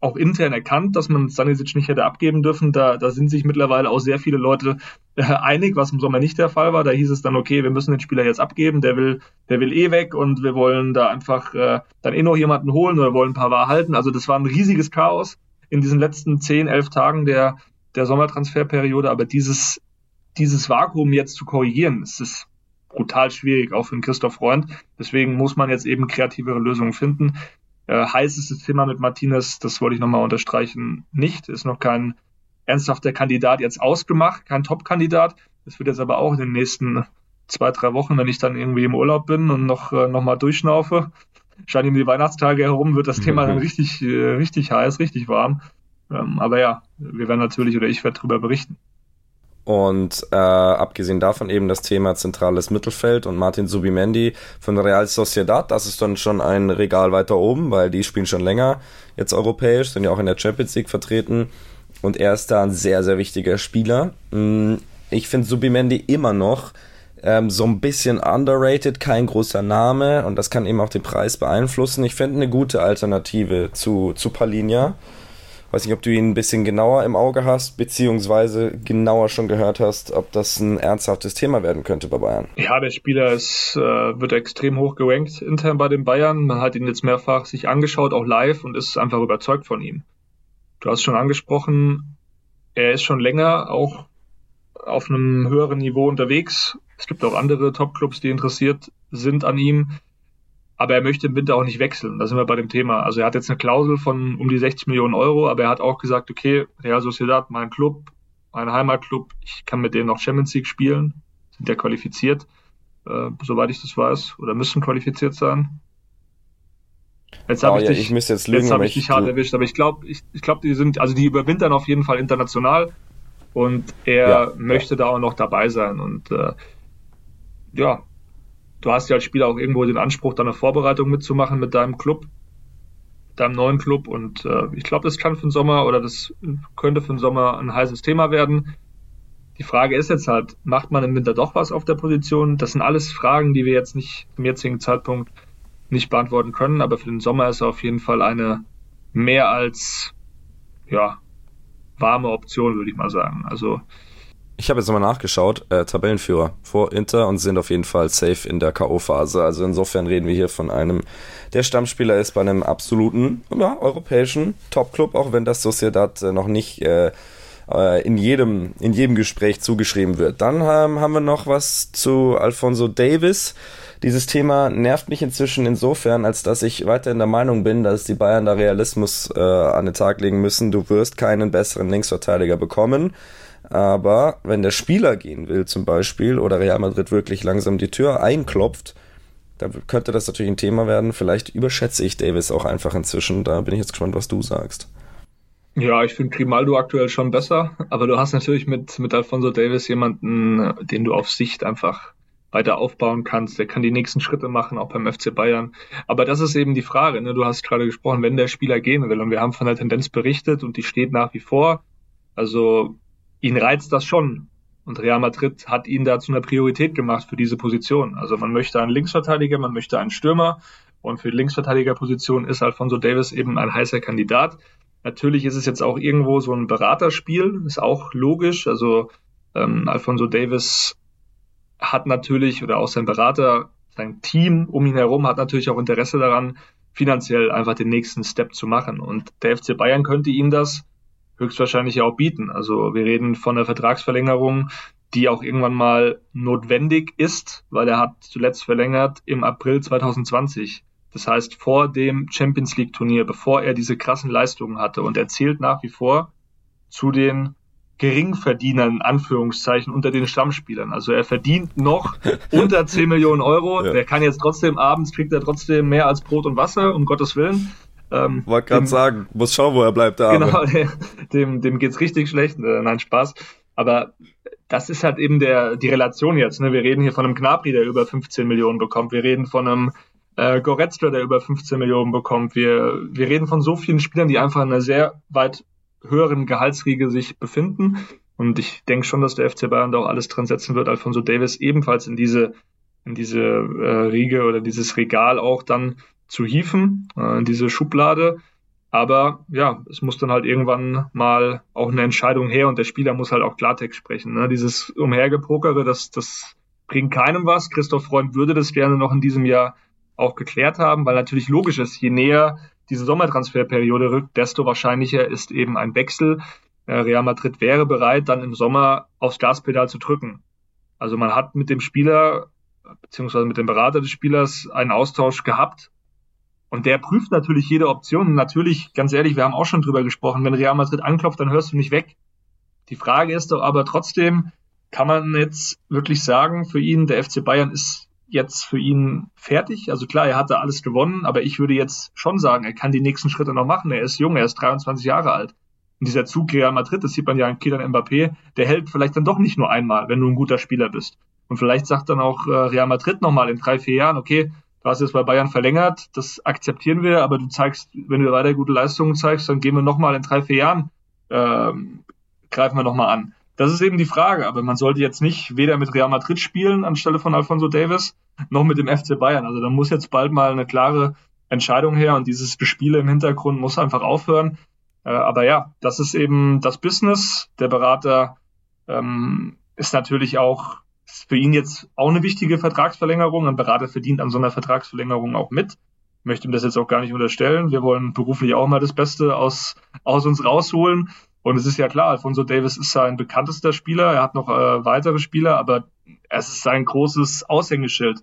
auch intern erkannt, dass man Stanisic nicht hätte abgeben dürfen. Da, da sind sich mittlerweile auch sehr viele Leute äh, einig, was im Sommer nicht der Fall war. Da hieß es dann, okay, wir müssen den Spieler jetzt abgeben, der will, der will eh weg und wir wollen da einfach äh, dann eh noch jemanden holen oder wollen ein paar Wahr halten. Also das war ein riesiges Chaos in diesen letzten zehn, elf Tagen der, der Sommertransferperiode. Aber dieses, dieses Vakuum jetzt zu korrigieren, ist brutal schwierig, auch für den Christoph Freund. Deswegen muss man jetzt eben kreativere Lösungen finden. Äh, heiß Thema mit Martinez, das wollte ich nochmal unterstreichen, nicht. Ist noch kein ernsthafter Kandidat jetzt ausgemacht, kein Top-Kandidat. Das wird jetzt aber auch in den nächsten zwei, drei Wochen, wenn ich dann irgendwie im Urlaub bin und noch, äh, noch mal durchschnaufe, scheint um die Weihnachtstage herum, wird das Thema dann richtig, äh, richtig heiß, richtig warm. Ähm, aber ja, wir werden natürlich oder ich werde darüber berichten. Und äh, abgesehen davon eben das Thema zentrales Mittelfeld und Martin Subimendi von Real Sociedad, das ist dann schon ein Regal weiter oben, weil die spielen schon länger jetzt europäisch, sind ja auch in der Champions League vertreten und er ist da ein sehr, sehr wichtiger Spieler. Mm, ich finde Subimendi immer noch ähm, so ein bisschen underrated, kein großer Name und das kann eben auch den Preis beeinflussen. Ich finde eine gute Alternative zu, zu Palinja. Weiß nicht, ob du ihn ein bisschen genauer im Auge hast, beziehungsweise genauer schon gehört hast, ob das ein ernsthaftes Thema werden könnte bei Bayern. Ja, der Spieler ist, äh, wird extrem hoch gerankt intern bei den Bayern. Man hat ihn jetzt mehrfach sich angeschaut, auch live, und ist einfach überzeugt von ihm. Du hast schon angesprochen, er ist schon länger auch auf einem höheren Niveau unterwegs. Es gibt auch andere Top-Clubs, die interessiert sind an ihm aber er möchte im Winter auch nicht wechseln. Da sind wir bei dem Thema. Also er hat jetzt eine Klausel von um die 60 Millionen Euro, aber er hat auch gesagt, okay, Real Sociedad, mein Club, mein Heimatclub, ich kann mit denen noch Champions League spielen, sind ja qualifiziert, äh, soweit ich das weiß, oder müssen qualifiziert sein. Jetzt habe oh, ich, ja, dich, ich jetzt, lügen, jetzt hab ich dich hart erwischt, aber ich glaube, ich, ich glaube, die sind, also die überwintern auf jeden Fall international und er ja, möchte ja. da auch noch dabei sein und äh, ja, du hast ja als Spieler auch irgendwo den Anspruch, deine Vorbereitung mitzumachen mit deinem Club, deinem neuen Club. Und äh, ich glaube, das kann für den Sommer oder das könnte für den Sommer ein heißes Thema werden. Die Frage ist jetzt halt, macht man im Winter doch was auf der Position? Das sind alles Fragen, die wir jetzt nicht zum jetzigen Zeitpunkt nicht beantworten können, aber für den Sommer ist er auf jeden Fall eine mehr als ja, warme Option, würde ich mal sagen. Also ich habe jetzt nochmal nachgeschaut, äh, Tabellenführer vor Inter und sind auf jeden Fall safe in der K.O.-Phase. Also insofern reden wir hier von einem, der Stammspieler ist bei einem absoluten, ja, europäischen Top-Club, auch wenn das Sociedad äh, noch nicht äh, äh, in jedem, in jedem Gespräch zugeschrieben wird. Dann ähm, haben wir noch was zu Alfonso Davis. Dieses Thema nervt mich inzwischen insofern, als dass ich weiterhin der Meinung bin, dass die Bayern da Realismus äh, an den Tag legen müssen. Du wirst keinen besseren Linksverteidiger bekommen aber wenn der Spieler gehen will zum Beispiel oder Real Madrid wirklich langsam die Tür einklopft, dann könnte das natürlich ein Thema werden. Vielleicht überschätze ich Davis auch einfach inzwischen. Da bin ich jetzt gespannt, was du sagst. Ja, ich finde Grimaldo aktuell schon besser, aber du hast natürlich mit, mit Alfonso Davis jemanden, den du auf Sicht einfach weiter aufbauen kannst. Der kann die nächsten Schritte machen, auch beim FC Bayern. Aber das ist eben die Frage. Ne? Du hast gerade gesprochen, wenn der Spieler gehen will. Und wir haben von der Tendenz berichtet und die steht nach wie vor. Also ihn reizt das schon. Und Real Madrid hat ihn da zu einer Priorität gemacht für diese Position. Also man möchte einen Linksverteidiger, man möchte einen Stürmer. Und für die Linksverteidigerposition ist Alfonso Davis eben ein heißer Kandidat. Natürlich ist es jetzt auch irgendwo so ein Beraterspiel, ist auch logisch. Also ähm, Alfonso Davis hat natürlich, oder auch sein Berater, sein Team um ihn herum hat natürlich auch Interesse daran, finanziell einfach den nächsten Step zu machen. Und der FC Bayern könnte ihm das höchstwahrscheinlich auch bieten. Also wir reden von einer Vertragsverlängerung, die auch irgendwann mal notwendig ist, weil er hat zuletzt verlängert im April 2020. Das heißt vor dem Champions League Turnier, bevor er diese krassen Leistungen hatte. Und er zählt nach wie vor zu den Geringverdienern, in Anführungszeichen, unter den Stammspielern. Also er verdient noch unter 10 Millionen Euro. Ja. Der kann jetzt trotzdem abends, kriegt er trotzdem mehr als Brot und Wasser, um Gottes Willen. Ähm, Wollte gerade sagen, muss schauen, wo er bleibt. Der genau, dem, dem geht's richtig schlecht. Äh, nein, Spaß. Aber das ist halt eben der, die Relation jetzt. Ne? Wir reden hier von einem Knapri, der über 15 Millionen bekommt. Wir reden von einem äh, Goretzka, der über 15 Millionen bekommt. Wir, wir reden von so vielen Spielern, die einfach in einer sehr weit höheren Gehaltsriege sich befinden. Und ich denke schon, dass der FC Bayern da auch alles dran setzen wird, Alfonso Davis ebenfalls in diese, in diese äh, Riege oder dieses Regal auch dann zu hieven, äh, in diese Schublade. Aber ja, es muss dann halt irgendwann mal auch eine Entscheidung her und der Spieler muss halt auch Klartext sprechen. Ne? Dieses Umhergepokere, das, das bringt keinem was. Christoph Freund würde das gerne noch in diesem Jahr auch geklärt haben, weil natürlich logisch ist, je näher diese Sommertransferperiode rückt, desto wahrscheinlicher ist eben ein Wechsel. Äh, Real Madrid wäre bereit, dann im Sommer aufs Gaspedal zu drücken. Also man hat mit dem Spieler beziehungsweise mit dem Berater des Spielers einen Austausch gehabt. Und der prüft natürlich jede Option. natürlich, ganz ehrlich, wir haben auch schon drüber gesprochen, wenn Real Madrid anklopft, dann hörst du nicht weg. Die Frage ist doch aber trotzdem, kann man jetzt wirklich sagen, für ihn, der FC Bayern ist jetzt für ihn fertig. Also klar, er hatte alles gewonnen, aber ich würde jetzt schon sagen, er kann die nächsten Schritte noch machen. Er ist jung, er ist 23 Jahre alt. Und dieser Zug Real Madrid, das sieht man ja an Kylian Mbappé, der hält vielleicht dann doch nicht nur einmal, wenn du ein guter Spieler bist. Und vielleicht sagt dann auch äh, Real Madrid nochmal in drei, vier Jahren, okay, du hast jetzt bei Bayern verlängert, das akzeptieren wir, aber du zeigst, wenn du weiter gute Leistungen zeigst, dann gehen wir nochmal in drei, vier Jahren, äh, greifen wir nochmal an. Das ist eben die Frage, aber man sollte jetzt nicht weder mit Real Madrid spielen anstelle von Alfonso Davis, noch mit dem FC Bayern. Also da muss jetzt bald mal eine klare Entscheidung her und dieses Gespiele im Hintergrund muss einfach aufhören. Äh, aber ja, das ist eben das Business. Der Berater ähm, ist natürlich auch für ihn jetzt auch eine wichtige Vertragsverlängerung. Ein Berater verdient an so einer Vertragsverlängerung auch mit. Ich möchte ihm das jetzt auch gar nicht unterstellen. Wir wollen beruflich auch mal das Beste aus, aus uns rausholen. Und es ist ja klar, Alfonso Davis ist sein bekanntester Spieler. Er hat noch äh, weitere Spieler, aber es ist sein großes Aushängeschild.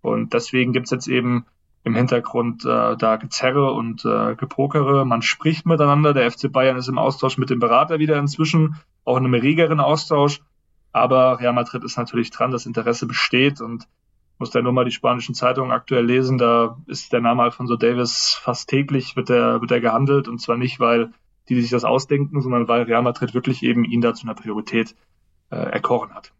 Und deswegen gibt's jetzt eben im Hintergrund äh, da Gezerre und äh, Gepokere. Man spricht miteinander. Der FC Bayern ist im Austausch mit dem Berater wieder inzwischen, auch in einem regeren Austausch. Aber Real Madrid ist natürlich dran, das Interesse besteht und muss da nur mal die spanischen Zeitungen aktuell lesen. Da ist der Name Alfonso Davis fast täglich wird er wird gehandelt und zwar nicht, weil die sich das ausdenken, sondern weil Real Madrid wirklich eben ihn da zu einer Priorität äh, erkoren hat.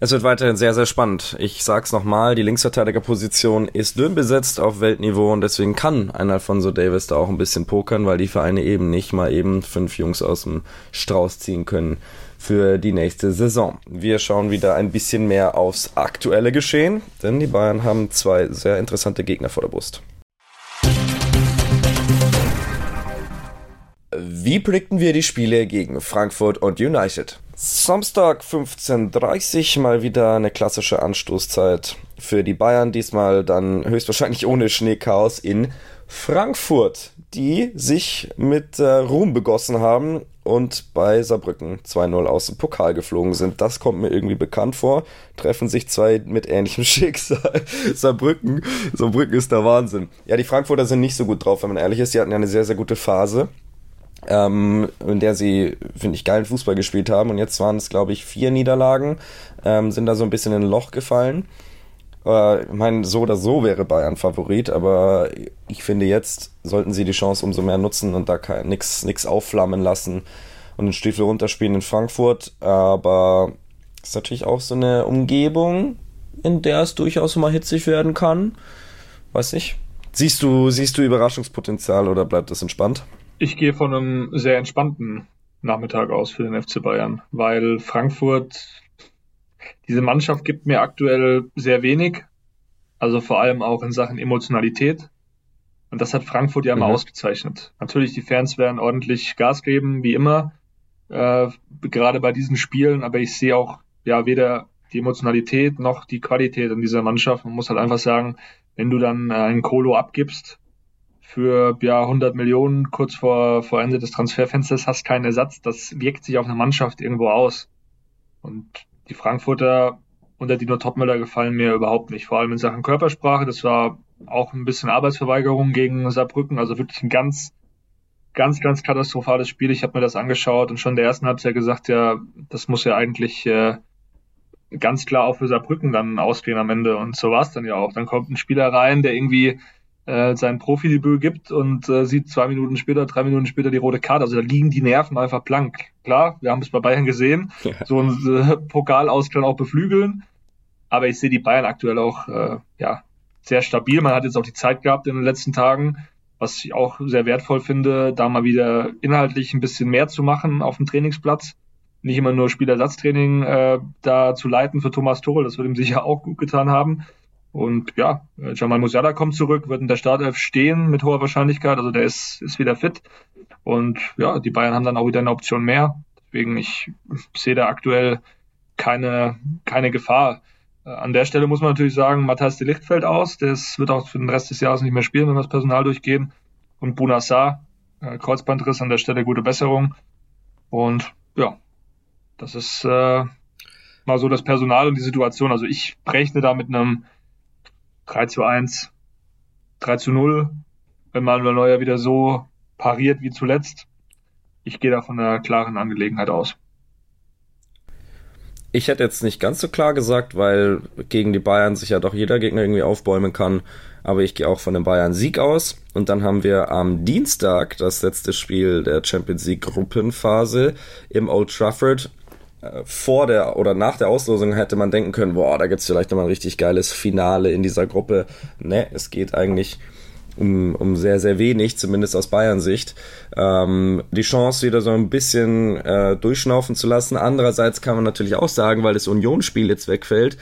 Es wird weiterhin sehr, sehr spannend. Ich sag's nochmal, die Linksverteidigerposition ist dünn besetzt auf Weltniveau und deswegen kann ein Alfonso Davis da auch ein bisschen pokern, weil die Vereine eben nicht mal eben fünf Jungs aus dem Strauß ziehen können für die nächste Saison. Wir schauen wieder ein bisschen mehr aufs aktuelle Geschehen, denn die Bayern haben zwei sehr interessante Gegner vor der Brust. Wie predikten wir die Spiele gegen Frankfurt und United? Samstag 15.30 mal wieder eine klassische Anstoßzeit für die Bayern. Diesmal dann höchstwahrscheinlich ohne Schneechaos in Frankfurt, die sich mit äh, Ruhm begossen haben und bei Saarbrücken 2-0 aus dem Pokal geflogen sind. Das kommt mir irgendwie bekannt vor. Treffen sich zwei mit ähnlichem Schicksal. Saarbrücken, Saarbrücken ist der Wahnsinn. Ja, die Frankfurter sind nicht so gut drauf, wenn man ehrlich ist. Die hatten ja eine sehr, sehr gute Phase ähm, in der sie, finde ich, geilen Fußball gespielt haben. Und jetzt waren es, glaube ich, vier Niederlagen, ähm, sind da so ein bisschen in ein Loch gefallen. Äh, ich meine, so oder so wäre Bayern Favorit, aber ich finde, jetzt sollten sie die Chance umso mehr nutzen und da nichts aufflammen lassen und den Stiefel runterspielen in Frankfurt. Aber ist natürlich auch so eine Umgebung, in der es durchaus mal hitzig werden kann. Weiß nicht. Siehst du, siehst du Überraschungspotenzial oder bleibt das entspannt? Ich gehe von einem sehr entspannten Nachmittag aus für den FC Bayern, weil Frankfurt, diese Mannschaft gibt mir aktuell sehr wenig, also vor allem auch in Sachen Emotionalität. Und das hat Frankfurt ja immer mhm. ausgezeichnet. Natürlich, die Fans werden ordentlich Gas geben, wie immer, äh, gerade bei diesen Spielen, aber ich sehe auch ja weder die Emotionalität noch die Qualität in dieser Mannschaft. Man muss halt einfach sagen, wenn du dann äh, einen Kolo abgibst für ja 100 Millionen kurz vor, vor Ende des Transferfensters, hast keinen Ersatz. Das wirkt sich auf eine Mannschaft irgendwo aus. Und die Frankfurter unter Dino Topmüller gefallen mir überhaupt nicht. Vor allem in Sachen Körpersprache. Das war auch ein bisschen Arbeitsverweigerung gegen Saarbrücken. Also wirklich ein ganz, ganz, ganz katastrophales Spiel. Ich habe mir das angeschaut und schon in der ersten Halbzeit gesagt, ja, das muss ja eigentlich äh, ganz klar auch für Saarbrücken dann ausgehen am Ende. Und so war es dann ja auch. Dann kommt ein Spieler rein, der irgendwie äh, sein Profidebüt gibt und äh, sieht zwei Minuten später, drei Minuten später die rote Karte. Also da liegen die Nerven einfach blank. Klar, wir haben es bei Bayern gesehen, ja. so ein äh, Pokal aus kann auch beflügeln. Aber ich sehe die Bayern aktuell auch äh, ja, sehr stabil. Man hat jetzt auch die Zeit gehabt in den letzten Tagen, was ich auch sehr wertvoll finde, da mal wieder inhaltlich ein bisschen mehr zu machen auf dem Trainingsplatz nicht immer nur Spielersatztraining äh, da zu leiten für Thomas Tuchel. Das wird ihm sicher auch gut getan haben. Und ja, Jamal Musiala kommt zurück, wird in der Startelf stehen mit hoher Wahrscheinlichkeit. Also der ist, ist wieder fit. Und ja, die Bayern haben dann auch wieder eine Option mehr. Deswegen, ich sehe da aktuell keine, keine Gefahr. Äh, an der Stelle muss man natürlich sagen, Matthias de Licht fällt aus. Das wird auch für den Rest des Jahres nicht mehr spielen, wenn wir das Personal durchgehen. Und Bunassar, äh, Kreuzbandriss an der Stelle, gute Besserung. Und ja, das ist äh, mal so das Personal und die Situation. Also ich rechne da mit einem 3 zu 1, 3 zu 0, wenn Manuel Neuer wieder so pariert wie zuletzt. Ich gehe da von einer klaren Angelegenheit aus. Ich hätte jetzt nicht ganz so klar gesagt, weil gegen die Bayern sich ja doch jeder Gegner irgendwie aufbäumen kann. Aber ich gehe auch von dem Bayern-Sieg aus. Und dann haben wir am Dienstag das letzte Spiel der Champions League Gruppenphase im Old Trafford vor der oder nach der Auslosung hätte man denken können, boah, da gibt's vielleicht nochmal ein richtig geiles Finale in dieser Gruppe. Ne, es geht eigentlich um, um sehr, sehr wenig, zumindest aus Bayern Sicht. Ähm, die Chance wieder so ein bisschen äh, durchschnaufen zu lassen. Andererseits kann man natürlich auch sagen, weil das Unionsspiel jetzt wegfällt,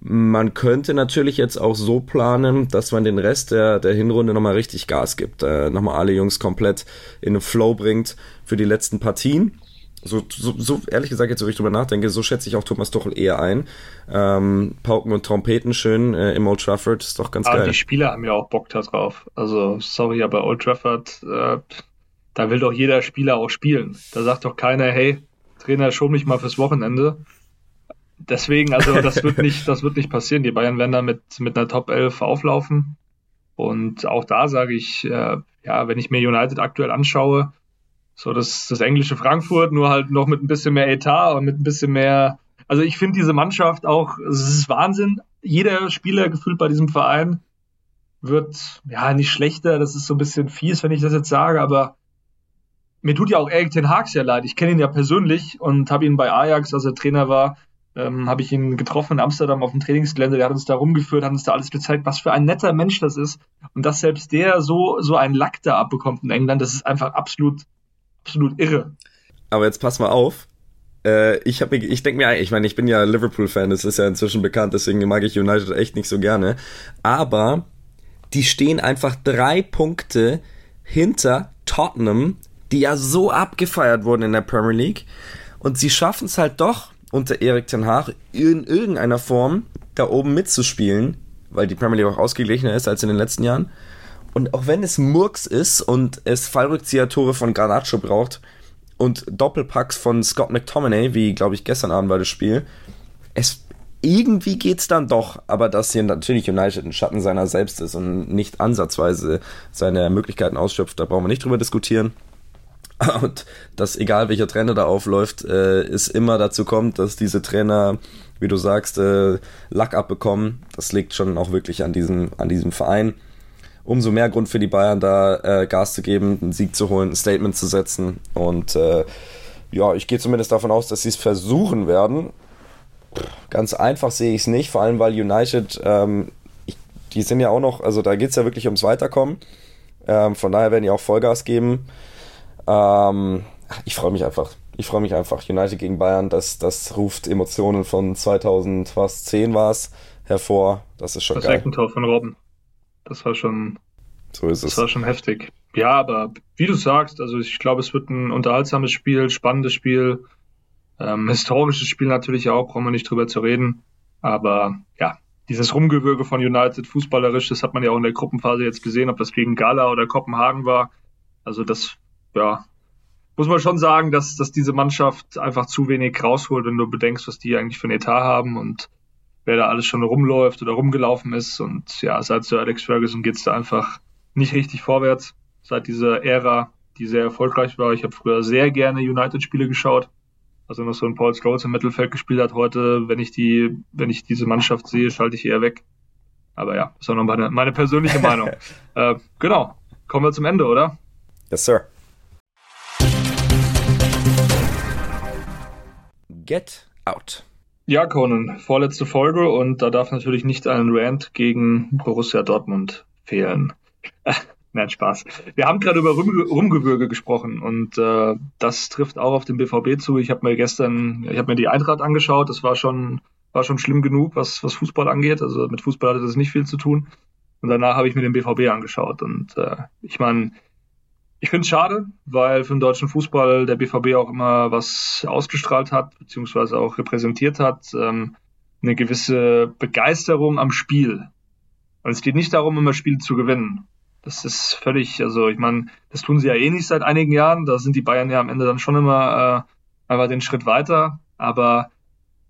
man könnte natürlich jetzt auch so planen, dass man den Rest der, der Hinrunde nochmal richtig Gas gibt, äh, nochmal alle Jungs komplett in den Flow bringt für die letzten Partien so, so, so ehrlich gesagt, jetzt, wo ich drüber nachdenke, so schätze ich auch Thomas Tuchel eher ein. Ähm, Pauken und Trompeten schön äh, im Old Trafford, ist doch ganz aber geil. die Spieler haben ja auch Bock da drauf. Also, sorry, aber Old Trafford, äh, da will doch jeder Spieler auch spielen. Da sagt doch keiner, hey, Trainer, schon mich mal fürs Wochenende. Deswegen, also das wird nicht, das wird nicht passieren. Die Bayern werden da mit, mit einer Top 11 auflaufen. Und auch da sage ich, äh, ja, wenn ich mir United aktuell anschaue, so das, das englische Frankfurt, nur halt noch mit ein bisschen mehr Etat und mit ein bisschen mehr. Also ich finde diese Mannschaft auch, es ist Wahnsinn. Jeder Spieler gefühlt bei diesem Verein wird ja nicht schlechter. Das ist so ein bisschen fies, wenn ich das jetzt sage, aber mir tut ja auch Erik Ten Hag sehr leid. Ich kenne ihn ja persönlich und habe ihn bei Ajax, als er Trainer war, ähm, habe ich ihn getroffen in Amsterdam auf dem Trainingsgelände. Der hat uns da rumgeführt, hat uns da alles gezeigt, was für ein netter Mensch das ist. Und dass selbst der so, so einen Lack da abbekommt in England, das ist einfach absolut absolut irre. Aber jetzt pass mal auf. Äh, ich ich denke mir, ich meine, ich bin ja Liverpool-Fan, das ist ja inzwischen bekannt, deswegen mag ich United echt nicht so gerne. Aber die stehen einfach drei Punkte hinter Tottenham, die ja so abgefeiert wurden in der Premier League. Und sie schaffen es halt doch, unter Erik Ten Hag in irgendeiner Form da oben mitzuspielen, weil die Premier League auch ausgeglichener ist als in den letzten Jahren. Und auch wenn es Murks ist und es Fallrückzieher-Tore von Garnacho braucht und Doppelpacks von Scott McTominay, wie glaube ich gestern Abend war das Spiel, es irgendwie geht's dann doch, aber dass hier natürlich United ein Schatten seiner selbst ist und nicht ansatzweise seine Möglichkeiten ausschöpft, da brauchen wir nicht drüber diskutieren. und dass egal welcher Trainer da aufläuft, äh, es immer dazu kommt, dass diese Trainer, wie du sagst, äh, Lack abbekommen. Das liegt schon auch wirklich an diesem, an diesem Verein. Umso mehr Grund für die Bayern, da äh, Gas zu geben, einen Sieg zu holen, ein Statement zu setzen. Und äh, ja, ich gehe zumindest davon aus, dass sie es versuchen werden. Ganz einfach sehe ich es nicht, vor allem weil United, ähm, ich, die sind ja auch noch, also da geht es ja wirklich ums Weiterkommen. Ähm, von daher werden die auch Vollgas geben. Ähm, ich freue mich einfach. Ich freue mich einfach. United gegen Bayern, das, das ruft Emotionen von 2010 war es hervor. Das ist schon das geil. Das Eckentor von Robben. Das war schon. So ist es. Das war schon heftig. Ja, aber wie du sagst, also ich glaube, es wird ein unterhaltsames Spiel, spannendes Spiel, ähm, historisches Spiel natürlich auch, brauchen wir nicht drüber zu reden. Aber ja, dieses Rumgewürge von United fußballerisch, das hat man ja auch in der Gruppenphase jetzt gesehen, ob das gegen Gala oder Kopenhagen war. Also das, ja, muss man schon sagen, dass, dass diese Mannschaft einfach zu wenig rausholt, wenn du bedenkst, was die eigentlich für ein Etat haben und wer da alles schon rumläuft oder rumgelaufen ist. Und ja, seit Sir Alex Ferguson geht's da einfach nicht richtig vorwärts. Seit dieser Ära, die sehr erfolgreich war. Ich habe früher sehr gerne United-Spiele geschaut. Also noch so ein Paul Scholes im Mittelfeld gespielt hat heute, wenn ich die, wenn ich diese Mannschaft sehe, schalte ich eher weg. Aber ja, ist auch noch meine, meine persönliche Meinung. äh, genau. Kommen wir zum Ende, oder? Yes, sir. Get out. Ja, Conan, vorletzte Folge und da darf natürlich nicht ein Rant gegen Borussia Dortmund fehlen. Nein, Spaß. Wir haben gerade über Rum Rumgewürge gesprochen und äh, das trifft auch auf den BVB zu. Ich habe mir gestern, ich habe mir die Eintracht angeschaut. Das war schon, war schon schlimm genug, was, was Fußball angeht. Also mit Fußball hatte das nicht viel zu tun. Und danach habe ich mir den BVB angeschaut. Und äh, ich meine, ich finde es schade, weil für den deutschen Fußball der BVB auch immer was ausgestrahlt hat, beziehungsweise auch repräsentiert hat. Ähm, eine gewisse Begeisterung am Spiel. Und es geht nicht darum, immer Spiele zu gewinnen. Das ist völlig, also ich meine, das tun sie ja eh nicht seit einigen Jahren. Da sind die Bayern ja am Ende dann schon immer äh, einfach den Schritt weiter. Aber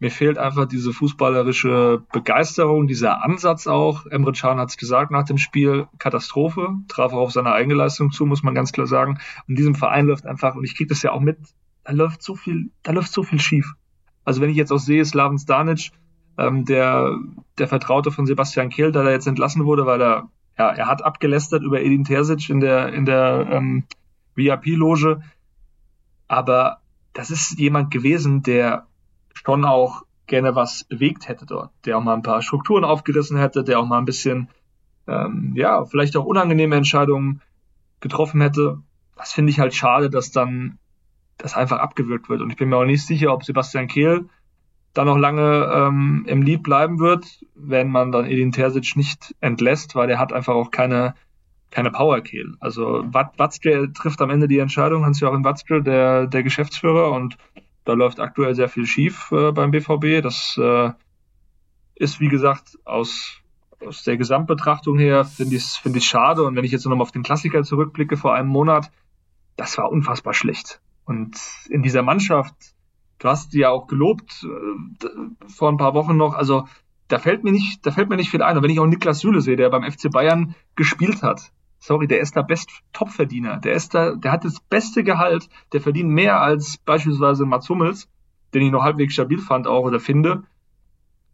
mir fehlt einfach diese fußballerische Begeisterung, dieser Ansatz auch. Emre Can hat es gesagt nach dem Spiel, Katastrophe, traf auch auf seine eigene Leistung zu, muss man ganz klar sagen. Und diesem Verein läuft einfach, und ich kriege das ja auch mit, da läuft so viel, da läuft so viel schief. Also wenn ich jetzt auch sehe, Slaven Stanic, ähm, der, der Vertraute von Sebastian Kehl, der da jetzt entlassen wurde, weil er, ja, er hat abgelästert über Edin Terzic in der, in der ähm, VIP-Loge. Aber das ist jemand gewesen, der schon auch gerne was bewegt hätte dort, der auch mal ein paar Strukturen aufgerissen hätte, der auch mal ein bisschen, ähm, ja, vielleicht auch unangenehme Entscheidungen getroffen hätte. Das finde ich halt schade, dass dann das einfach abgewürgt wird. Und ich bin mir auch nicht sicher, ob Sebastian Kehl dann noch lange ähm, im Lied bleiben wird, wenn man dann Edin Terzic nicht entlässt, weil der hat einfach auch keine, keine Powerkehl. Also Watzke trifft am Ende die Entscheidung, Hans-Joachim Watzke, der, der Geschäftsführer und da läuft aktuell sehr viel schief äh, beim BVB. Das äh, ist, wie gesagt, aus, aus der Gesamtbetrachtung her finde ich es find ich schade. Und wenn ich jetzt nochmal auf den Klassiker zurückblicke vor einem Monat, das war unfassbar schlecht. Und in dieser Mannschaft, du hast die ja auch gelobt äh, vor ein paar Wochen noch, also da fällt mir nicht, da fällt mir nicht viel ein. Und wenn ich auch Niklas Süle sehe, der beim FC Bayern gespielt hat, sorry, der ist da best Topverdiener. Der ist da, der hat das beste Gehalt, der verdient mehr als beispielsweise Mats Hummels, den ich noch halbwegs stabil fand auch oder finde.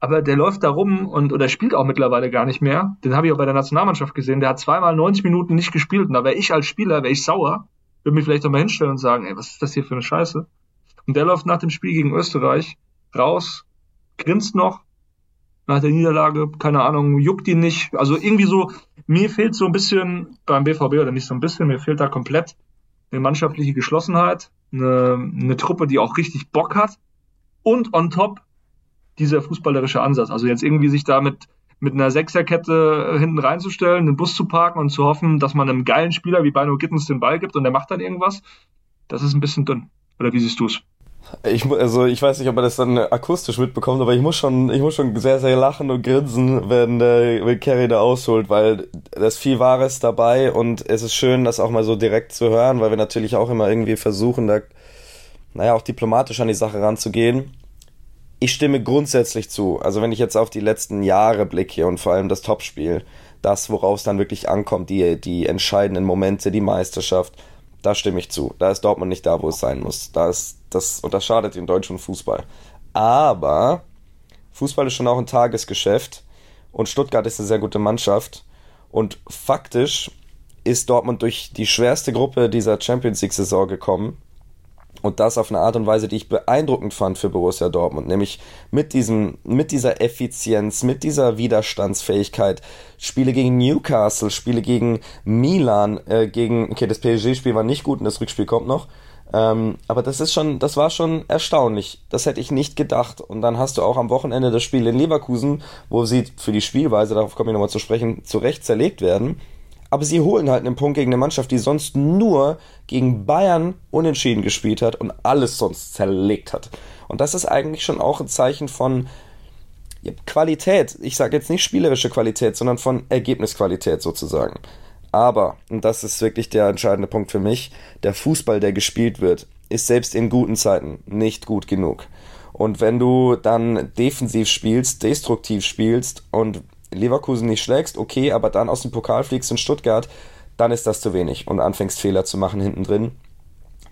Aber der läuft da rum und oder spielt auch mittlerweile gar nicht mehr. Den habe ich auch bei der Nationalmannschaft gesehen. Der hat zweimal 90 Minuten nicht gespielt und da wäre ich als Spieler, wäre ich sauer, würde mich vielleicht doch mal hinstellen und sagen, ey, was ist das hier für eine Scheiße? Und der läuft nach dem Spiel gegen Österreich raus, grinst noch, nach der Niederlage, keine Ahnung, juckt ihn nicht. Also irgendwie so, mir fehlt so ein bisschen beim BVB oder nicht so ein bisschen, mir fehlt da komplett eine mannschaftliche Geschlossenheit, eine, eine Truppe, die auch richtig Bock hat und on top dieser fußballerische Ansatz. Also jetzt irgendwie sich da mit, mit einer Sechserkette hinten reinzustellen, den Bus zu parken und zu hoffen, dass man einem geilen Spieler wie Bino Gittens den Ball gibt und der macht dann irgendwas, das ist ein bisschen dünn. Oder wie siehst du es? Ich, also ich weiß nicht, ob man das dann akustisch mitbekommt, aber ich muss schon, ich muss schon sehr, sehr lachen und grinsen, wenn, äh, wenn Carrie da ausholt, weil da ist viel Wahres dabei und es ist schön, das auch mal so direkt zu hören, weil wir natürlich auch immer irgendwie versuchen, da, naja, auch diplomatisch an die Sache ranzugehen. Ich stimme grundsätzlich zu. Also wenn ich jetzt auf die letzten Jahre blicke und vor allem das Topspiel, das, worauf es dann wirklich ankommt, die, die entscheidenden Momente, die Meisterschaft, Da stimme ich zu. Da ist Dortmund nicht da, wo es sein muss. Da ist das, und das schadet dem deutschen Fußball. Aber Fußball ist schon auch ein Tagesgeschäft und Stuttgart ist eine sehr gute Mannschaft. Und faktisch ist Dortmund durch die schwerste Gruppe dieser Champions League-Saison gekommen. Und das auf eine Art und Weise, die ich beeindruckend fand für Borussia Dortmund. Nämlich mit diesem, mit dieser Effizienz, mit dieser Widerstandsfähigkeit. Spiele gegen Newcastle, Spiele gegen Milan, äh, gegen, okay, das PSG-Spiel war nicht gut und das Rückspiel kommt noch. Ähm, aber das ist schon, das war schon erstaunlich. Das hätte ich nicht gedacht. Und dann hast du auch am Wochenende das Spiel in Leverkusen, wo sie für die Spielweise, darauf komme ich nochmal zu sprechen, zu Recht zerlegt werden aber sie holen halt einen Punkt gegen eine Mannschaft, die sonst nur gegen Bayern unentschieden gespielt hat und alles sonst zerlegt hat. Und das ist eigentlich schon auch ein Zeichen von Qualität. Ich sage jetzt nicht spielerische Qualität, sondern von Ergebnisqualität sozusagen. Aber, und das ist wirklich der entscheidende Punkt für mich, der Fußball, der gespielt wird, ist selbst in guten Zeiten nicht gut genug. Und wenn du dann defensiv spielst, destruktiv spielst und Leverkusen nicht schlägst, okay, aber dann aus dem Pokal fliegst in Stuttgart, dann ist das zu wenig und anfängst Fehler zu machen hinten drin,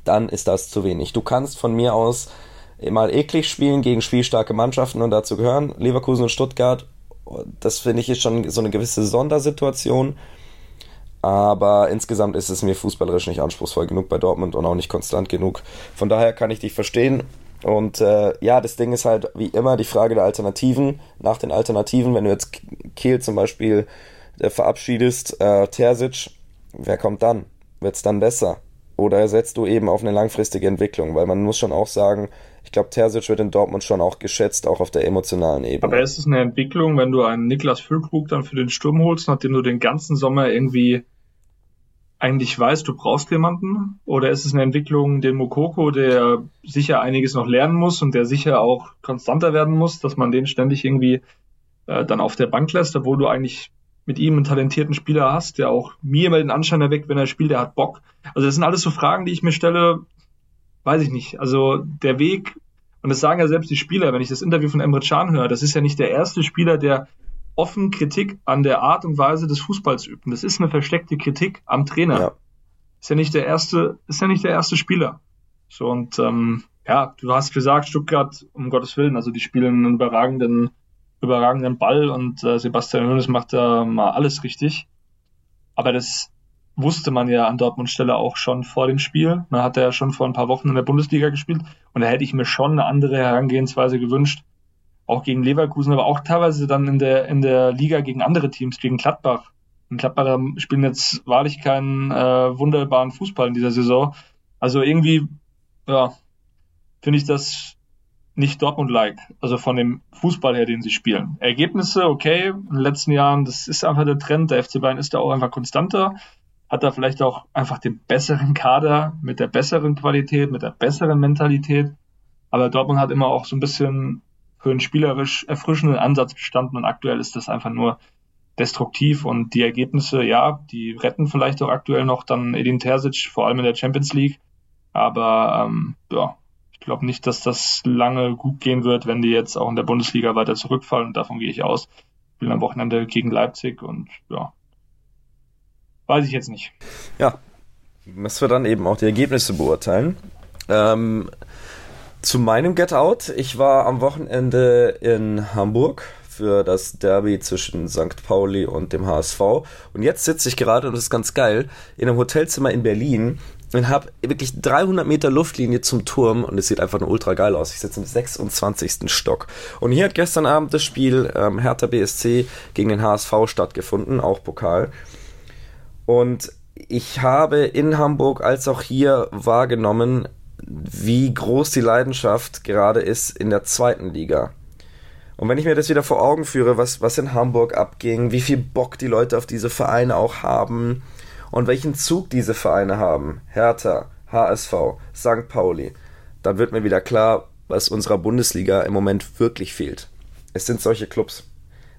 dann ist das zu wenig. Du kannst von mir aus mal eklig spielen gegen spielstarke Mannschaften und dazu gehören Leverkusen und Stuttgart. Das finde ich ist schon so eine gewisse Sondersituation. Aber insgesamt ist es mir fußballerisch nicht anspruchsvoll genug bei Dortmund und auch nicht konstant genug. Von daher kann ich dich verstehen. Und äh, ja, das Ding ist halt wie immer die Frage der Alternativen. Nach den Alternativen, wenn du jetzt Kiel zum Beispiel äh, verabschiedest, äh, Terzic, wer kommt dann? Wird es dann besser? Oder setzt du eben auf eine langfristige Entwicklung? Weil man muss schon auch sagen, ich glaube, Terzic wird in Dortmund schon auch geschätzt, auch auf der emotionalen Ebene. Aber ist es eine Entwicklung, wenn du einen Niklas Füllkrug dann für den Sturm holst, nachdem du den ganzen Sommer irgendwie eigentlich weißt, du brauchst jemanden? Oder ist es eine Entwicklung, den Mokoko, der sicher einiges noch lernen muss und der sicher auch konstanter werden muss, dass man den ständig irgendwie äh, dann auf der Bank lässt, obwohl du eigentlich mit ihm einen talentierten Spieler hast, der auch mir immer den Anschein erweckt, wenn er spielt, der hat Bock. Also das sind alles so Fragen, die ich mir stelle, weiß ich nicht. Also der Weg, und das sagen ja selbst die Spieler, wenn ich das Interview von Emre Can höre, das ist ja nicht der erste Spieler, der offen Kritik an der Art und Weise des Fußballs üben. Das ist eine versteckte Kritik am Trainer. Ja. Ist ja nicht der erste, ist ja nicht der erste Spieler. So und ähm, ja, du hast gesagt, Stuttgart, um Gottes Willen, also die spielen einen überragenden, überragenden Ball und äh, Sebastian Hoeneß macht da mal alles richtig. Aber das wusste man ja an Dortmund Stelle auch schon vor dem Spiel. Da hat er ja schon vor ein paar Wochen in der Bundesliga gespielt und da hätte ich mir schon eine andere Herangehensweise gewünscht auch gegen Leverkusen, aber auch teilweise dann in der, in der Liga gegen andere Teams, gegen Gladbach. Und Gladbacher spielen jetzt wahrlich keinen äh, wunderbaren Fußball in dieser Saison. Also irgendwie, ja, finde ich das nicht Dortmund-like, also von dem Fußball her, den sie spielen. Ergebnisse, okay, in den letzten Jahren, das ist einfach der Trend. Der FC Bayern ist da auch einfach konstanter, hat da vielleicht auch einfach den besseren Kader mit der besseren Qualität, mit der besseren Mentalität. Aber Dortmund hat immer auch so ein bisschen für einen spielerisch erfrischenden Ansatz gestanden und aktuell ist das einfach nur destruktiv und die Ergebnisse, ja, die retten vielleicht auch aktuell noch dann Edin Terzic, vor allem in der Champions League, aber ähm, ja, ich glaube nicht, dass das lange gut gehen wird, wenn die jetzt auch in der Bundesliga weiter zurückfallen und davon gehe ich aus. Spielen am Wochenende gegen Leipzig und ja, weiß ich jetzt nicht. Ja, müssen wir dann eben auch die Ergebnisse beurteilen. Ähm, zu meinem Get Out. Ich war am Wochenende in Hamburg für das Derby zwischen St. Pauli und dem HSV. Und jetzt sitze ich gerade, und das ist ganz geil, in einem Hotelzimmer in Berlin und habe wirklich 300 Meter Luftlinie zum Turm und es sieht einfach nur ultra geil aus. Ich sitze im 26. Stock. Und hier hat gestern Abend das Spiel ähm, Hertha BSC gegen den HSV stattgefunden, auch Pokal. Und ich habe in Hamburg als auch hier wahrgenommen, wie groß die Leidenschaft gerade ist in der zweiten Liga. Und wenn ich mir das wieder vor Augen führe, was, was in Hamburg abging, wie viel Bock die Leute auf diese Vereine auch haben und welchen Zug diese Vereine haben, Hertha, HSV, St. Pauli, dann wird mir wieder klar, was unserer Bundesliga im Moment wirklich fehlt. Es sind solche Clubs.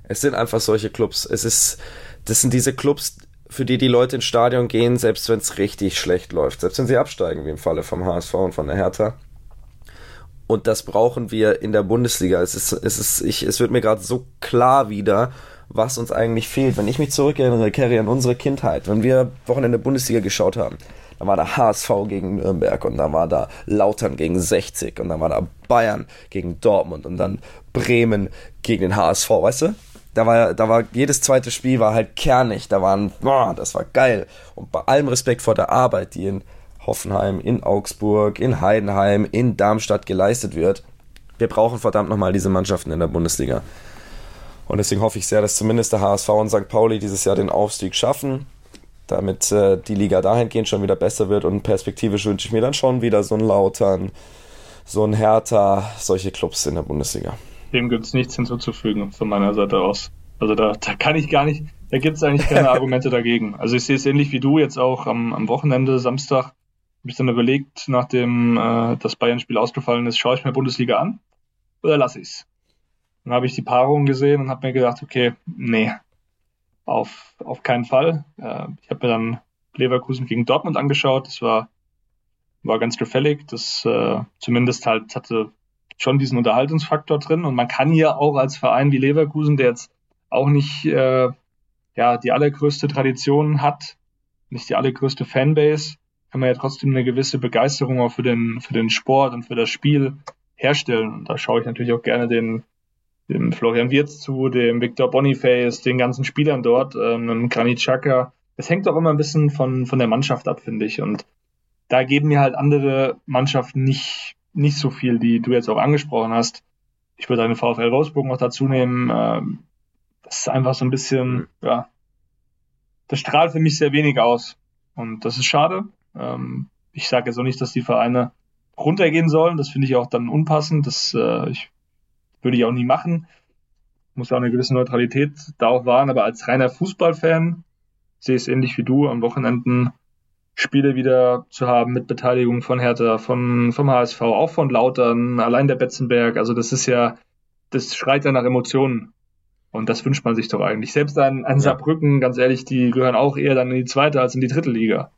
Es sind einfach solche Clubs. Es ist, das sind diese Clubs, für die die Leute ins Stadion gehen, selbst wenn es richtig schlecht läuft, selbst wenn sie absteigen, wie im Falle vom HSV und von der Hertha. Und das brauchen wir in der Bundesliga. Es ist, es ist, ich, es wird mir gerade so klar wieder, was uns eigentlich fehlt. Wenn ich mich zurückerinnere, Kerry, an unsere Kindheit, wenn wir Wochenende Bundesliga geschaut haben, da war da HSV gegen Nürnberg und dann war da Lautern gegen 60 und dann war da Bayern gegen Dortmund und dann Bremen gegen den HSV, weißt du? Da war, da war jedes zweite Spiel war halt kernig, da waren, boah, das war geil. Und bei allem Respekt vor der Arbeit, die in Hoffenheim, in Augsburg, in Heidenheim, in Darmstadt geleistet wird, wir brauchen verdammt nochmal diese Mannschaften in der Bundesliga. Und deswegen hoffe ich sehr, dass zumindest der HSV und St. Pauli dieses Jahr den Aufstieg schaffen, damit äh, die Liga dahingehend schon wieder besser wird. Und perspektivisch wünsche ich mir dann schon wieder so ein Lautern, so ein Hertha, solche Clubs in der Bundesliga. Dem gibt es nichts hinzuzufügen von meiner Seite aus. Also da, da kann ich gar nicht, da gibt es eigentlich keine Argumente dagegen. Also ich sehe es ähnlich wie du jetzt auch am, am Wochenende, Samstag, habe ich dann überlegt, nachdem äh, das Bayern-Spiel ausgefallen ist, schaue ich mir Bundesliga an oder lasse ich es? Dann habe ich die Paarung gesehen und habe mir gedacht, okay, nee, auf, auf keinen Fall. Äh, ich habe mir dann Leverkusen gegen Dortmund angeschaut. Das war, war ganz gefällig. Das äh, zumindest halt hatte schon diesen Unterhaltungsfaktor drin. Und man kann ja auch als Verein wie Leverkusen, der jetzt auch nicht äh, ja, die allergrößte Tradition hat, nicht die allergrößte Fanbase, kann man ja trotzdem eine gewisse Begeisterung auch für den, für den Sport und für das Spiel herstellen. Und da schaue ich natürlich auch gerne den, dem Florian Wirz zu, dem Victor Boniface, den ganzen Spielern dort, ähm, Granit Xhaka. Es hängt auch immer ein bisschen von, von der Mannschaft ab, finde ich. Und da geben mir halt andere Mannschaften nicht, nicht so viel, die du jetzt auch angesprochen hast. Ich würde eine VfL Wolfsburg noch dazu nehmen. Ähm, das ist einfach so ein bisschen, ja, das strahlt für mich sehr wenig aus. Und das ist schade. Ähm, ich sage jetzt auch nicht, dass die Vereine runtergehen sollen. Das finde ich auch dann unpassend. Das äh, ich, würde ich auch nie machen. Muss auch eine gewisse Neutralität da auch wahren. Aber als reiner Fußballfan sehe ich es ähnlich wie du, am Wochenenden Spiele wieder zu haben mit Beteiligung von Hertha, von, vom HSV, auch von Lautern, allein der Betzenberg. Also das ist ja, das schreit ja nach Emotionen. Und das wünscht man sich doch eigentlich. Selbst an, an Saarbrücken, ganz ehrlich, die gehören auch eher dann in die zweite als in die dritte Liga.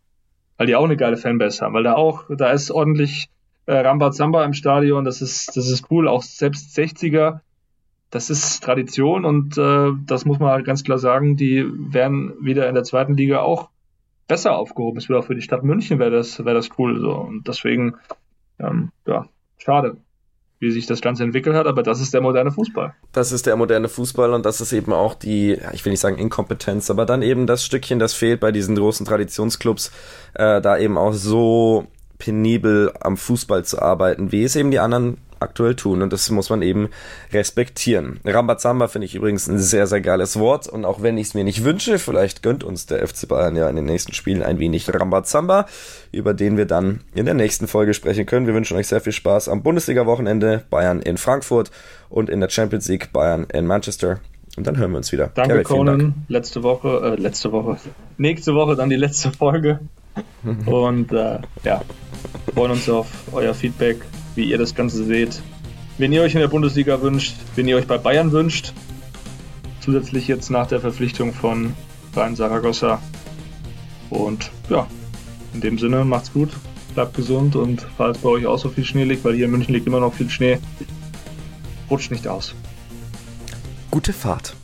Weil die auch eine geile Fanbase haben. Weil da auch, da ist ordentlich äh, Rambazamba im Stadion, das ist, das ist cool, auch selbst 60er, das ist Tradition und äh, das muss man halt ganz klar sagen, die werden wieder in der zweiten Liga auch besser aufgehoben. Es wird auch für die Stadt München wäre das, wäre das cool so. Und deswegen, ähm, ja, schade, wie sich das Ganze entwickelt hat, aber das ist der moderne Fußball. Das ist der moderne Fußball und das ist eben auch die, ich will nicht sagen Inkompetenz, aber dann eben das Stückchen, das fehlt bei diesen großen Traditionsclubs, äh, da eben auch so penibel am Fußball zu arbeiten, wie es eben die anderen aktuell tun. Und das muss man eben respektieren. Rambazamba finde ich übrigens ein sehr, sehr geiles Wort. Und auch wenn ich es mir nicht wünsche, vielleicht gönnt uns der FC Bayern ja in den nächsten Spielen ein wenig Rambazamba, über den wir dann in der nächsten Folge sprechen können. Wir wünschen euch sehr viel Spaß am Bundesliga-Wochenende. Bayern in Frankfurt und in der Champions League Bayern in Manchester. Und dann hören wir uns wieder. Danke, Gary, Conan. Dank. Letzte Woche, äh, letzte Woche, nächste Woche dann die letzte Folge. Und äh, ja, freuen uns auf euer Feedback, wie ihr das Ganze seht. Wenn ihr euch in der Bundesliga wünscht, wenn ihr euch bei Bayern wünscht, zusätzlich jetzt nach der Verpflichtung von Bayern Saragossa. Und ja, in dem Sinne, macht's gut, bleibt gesund und falls bei euch auch so viel Schnee liegt, weil hier in München liegt immer noch viel Schnee, rutscht nicht aus. Gute Fahrt.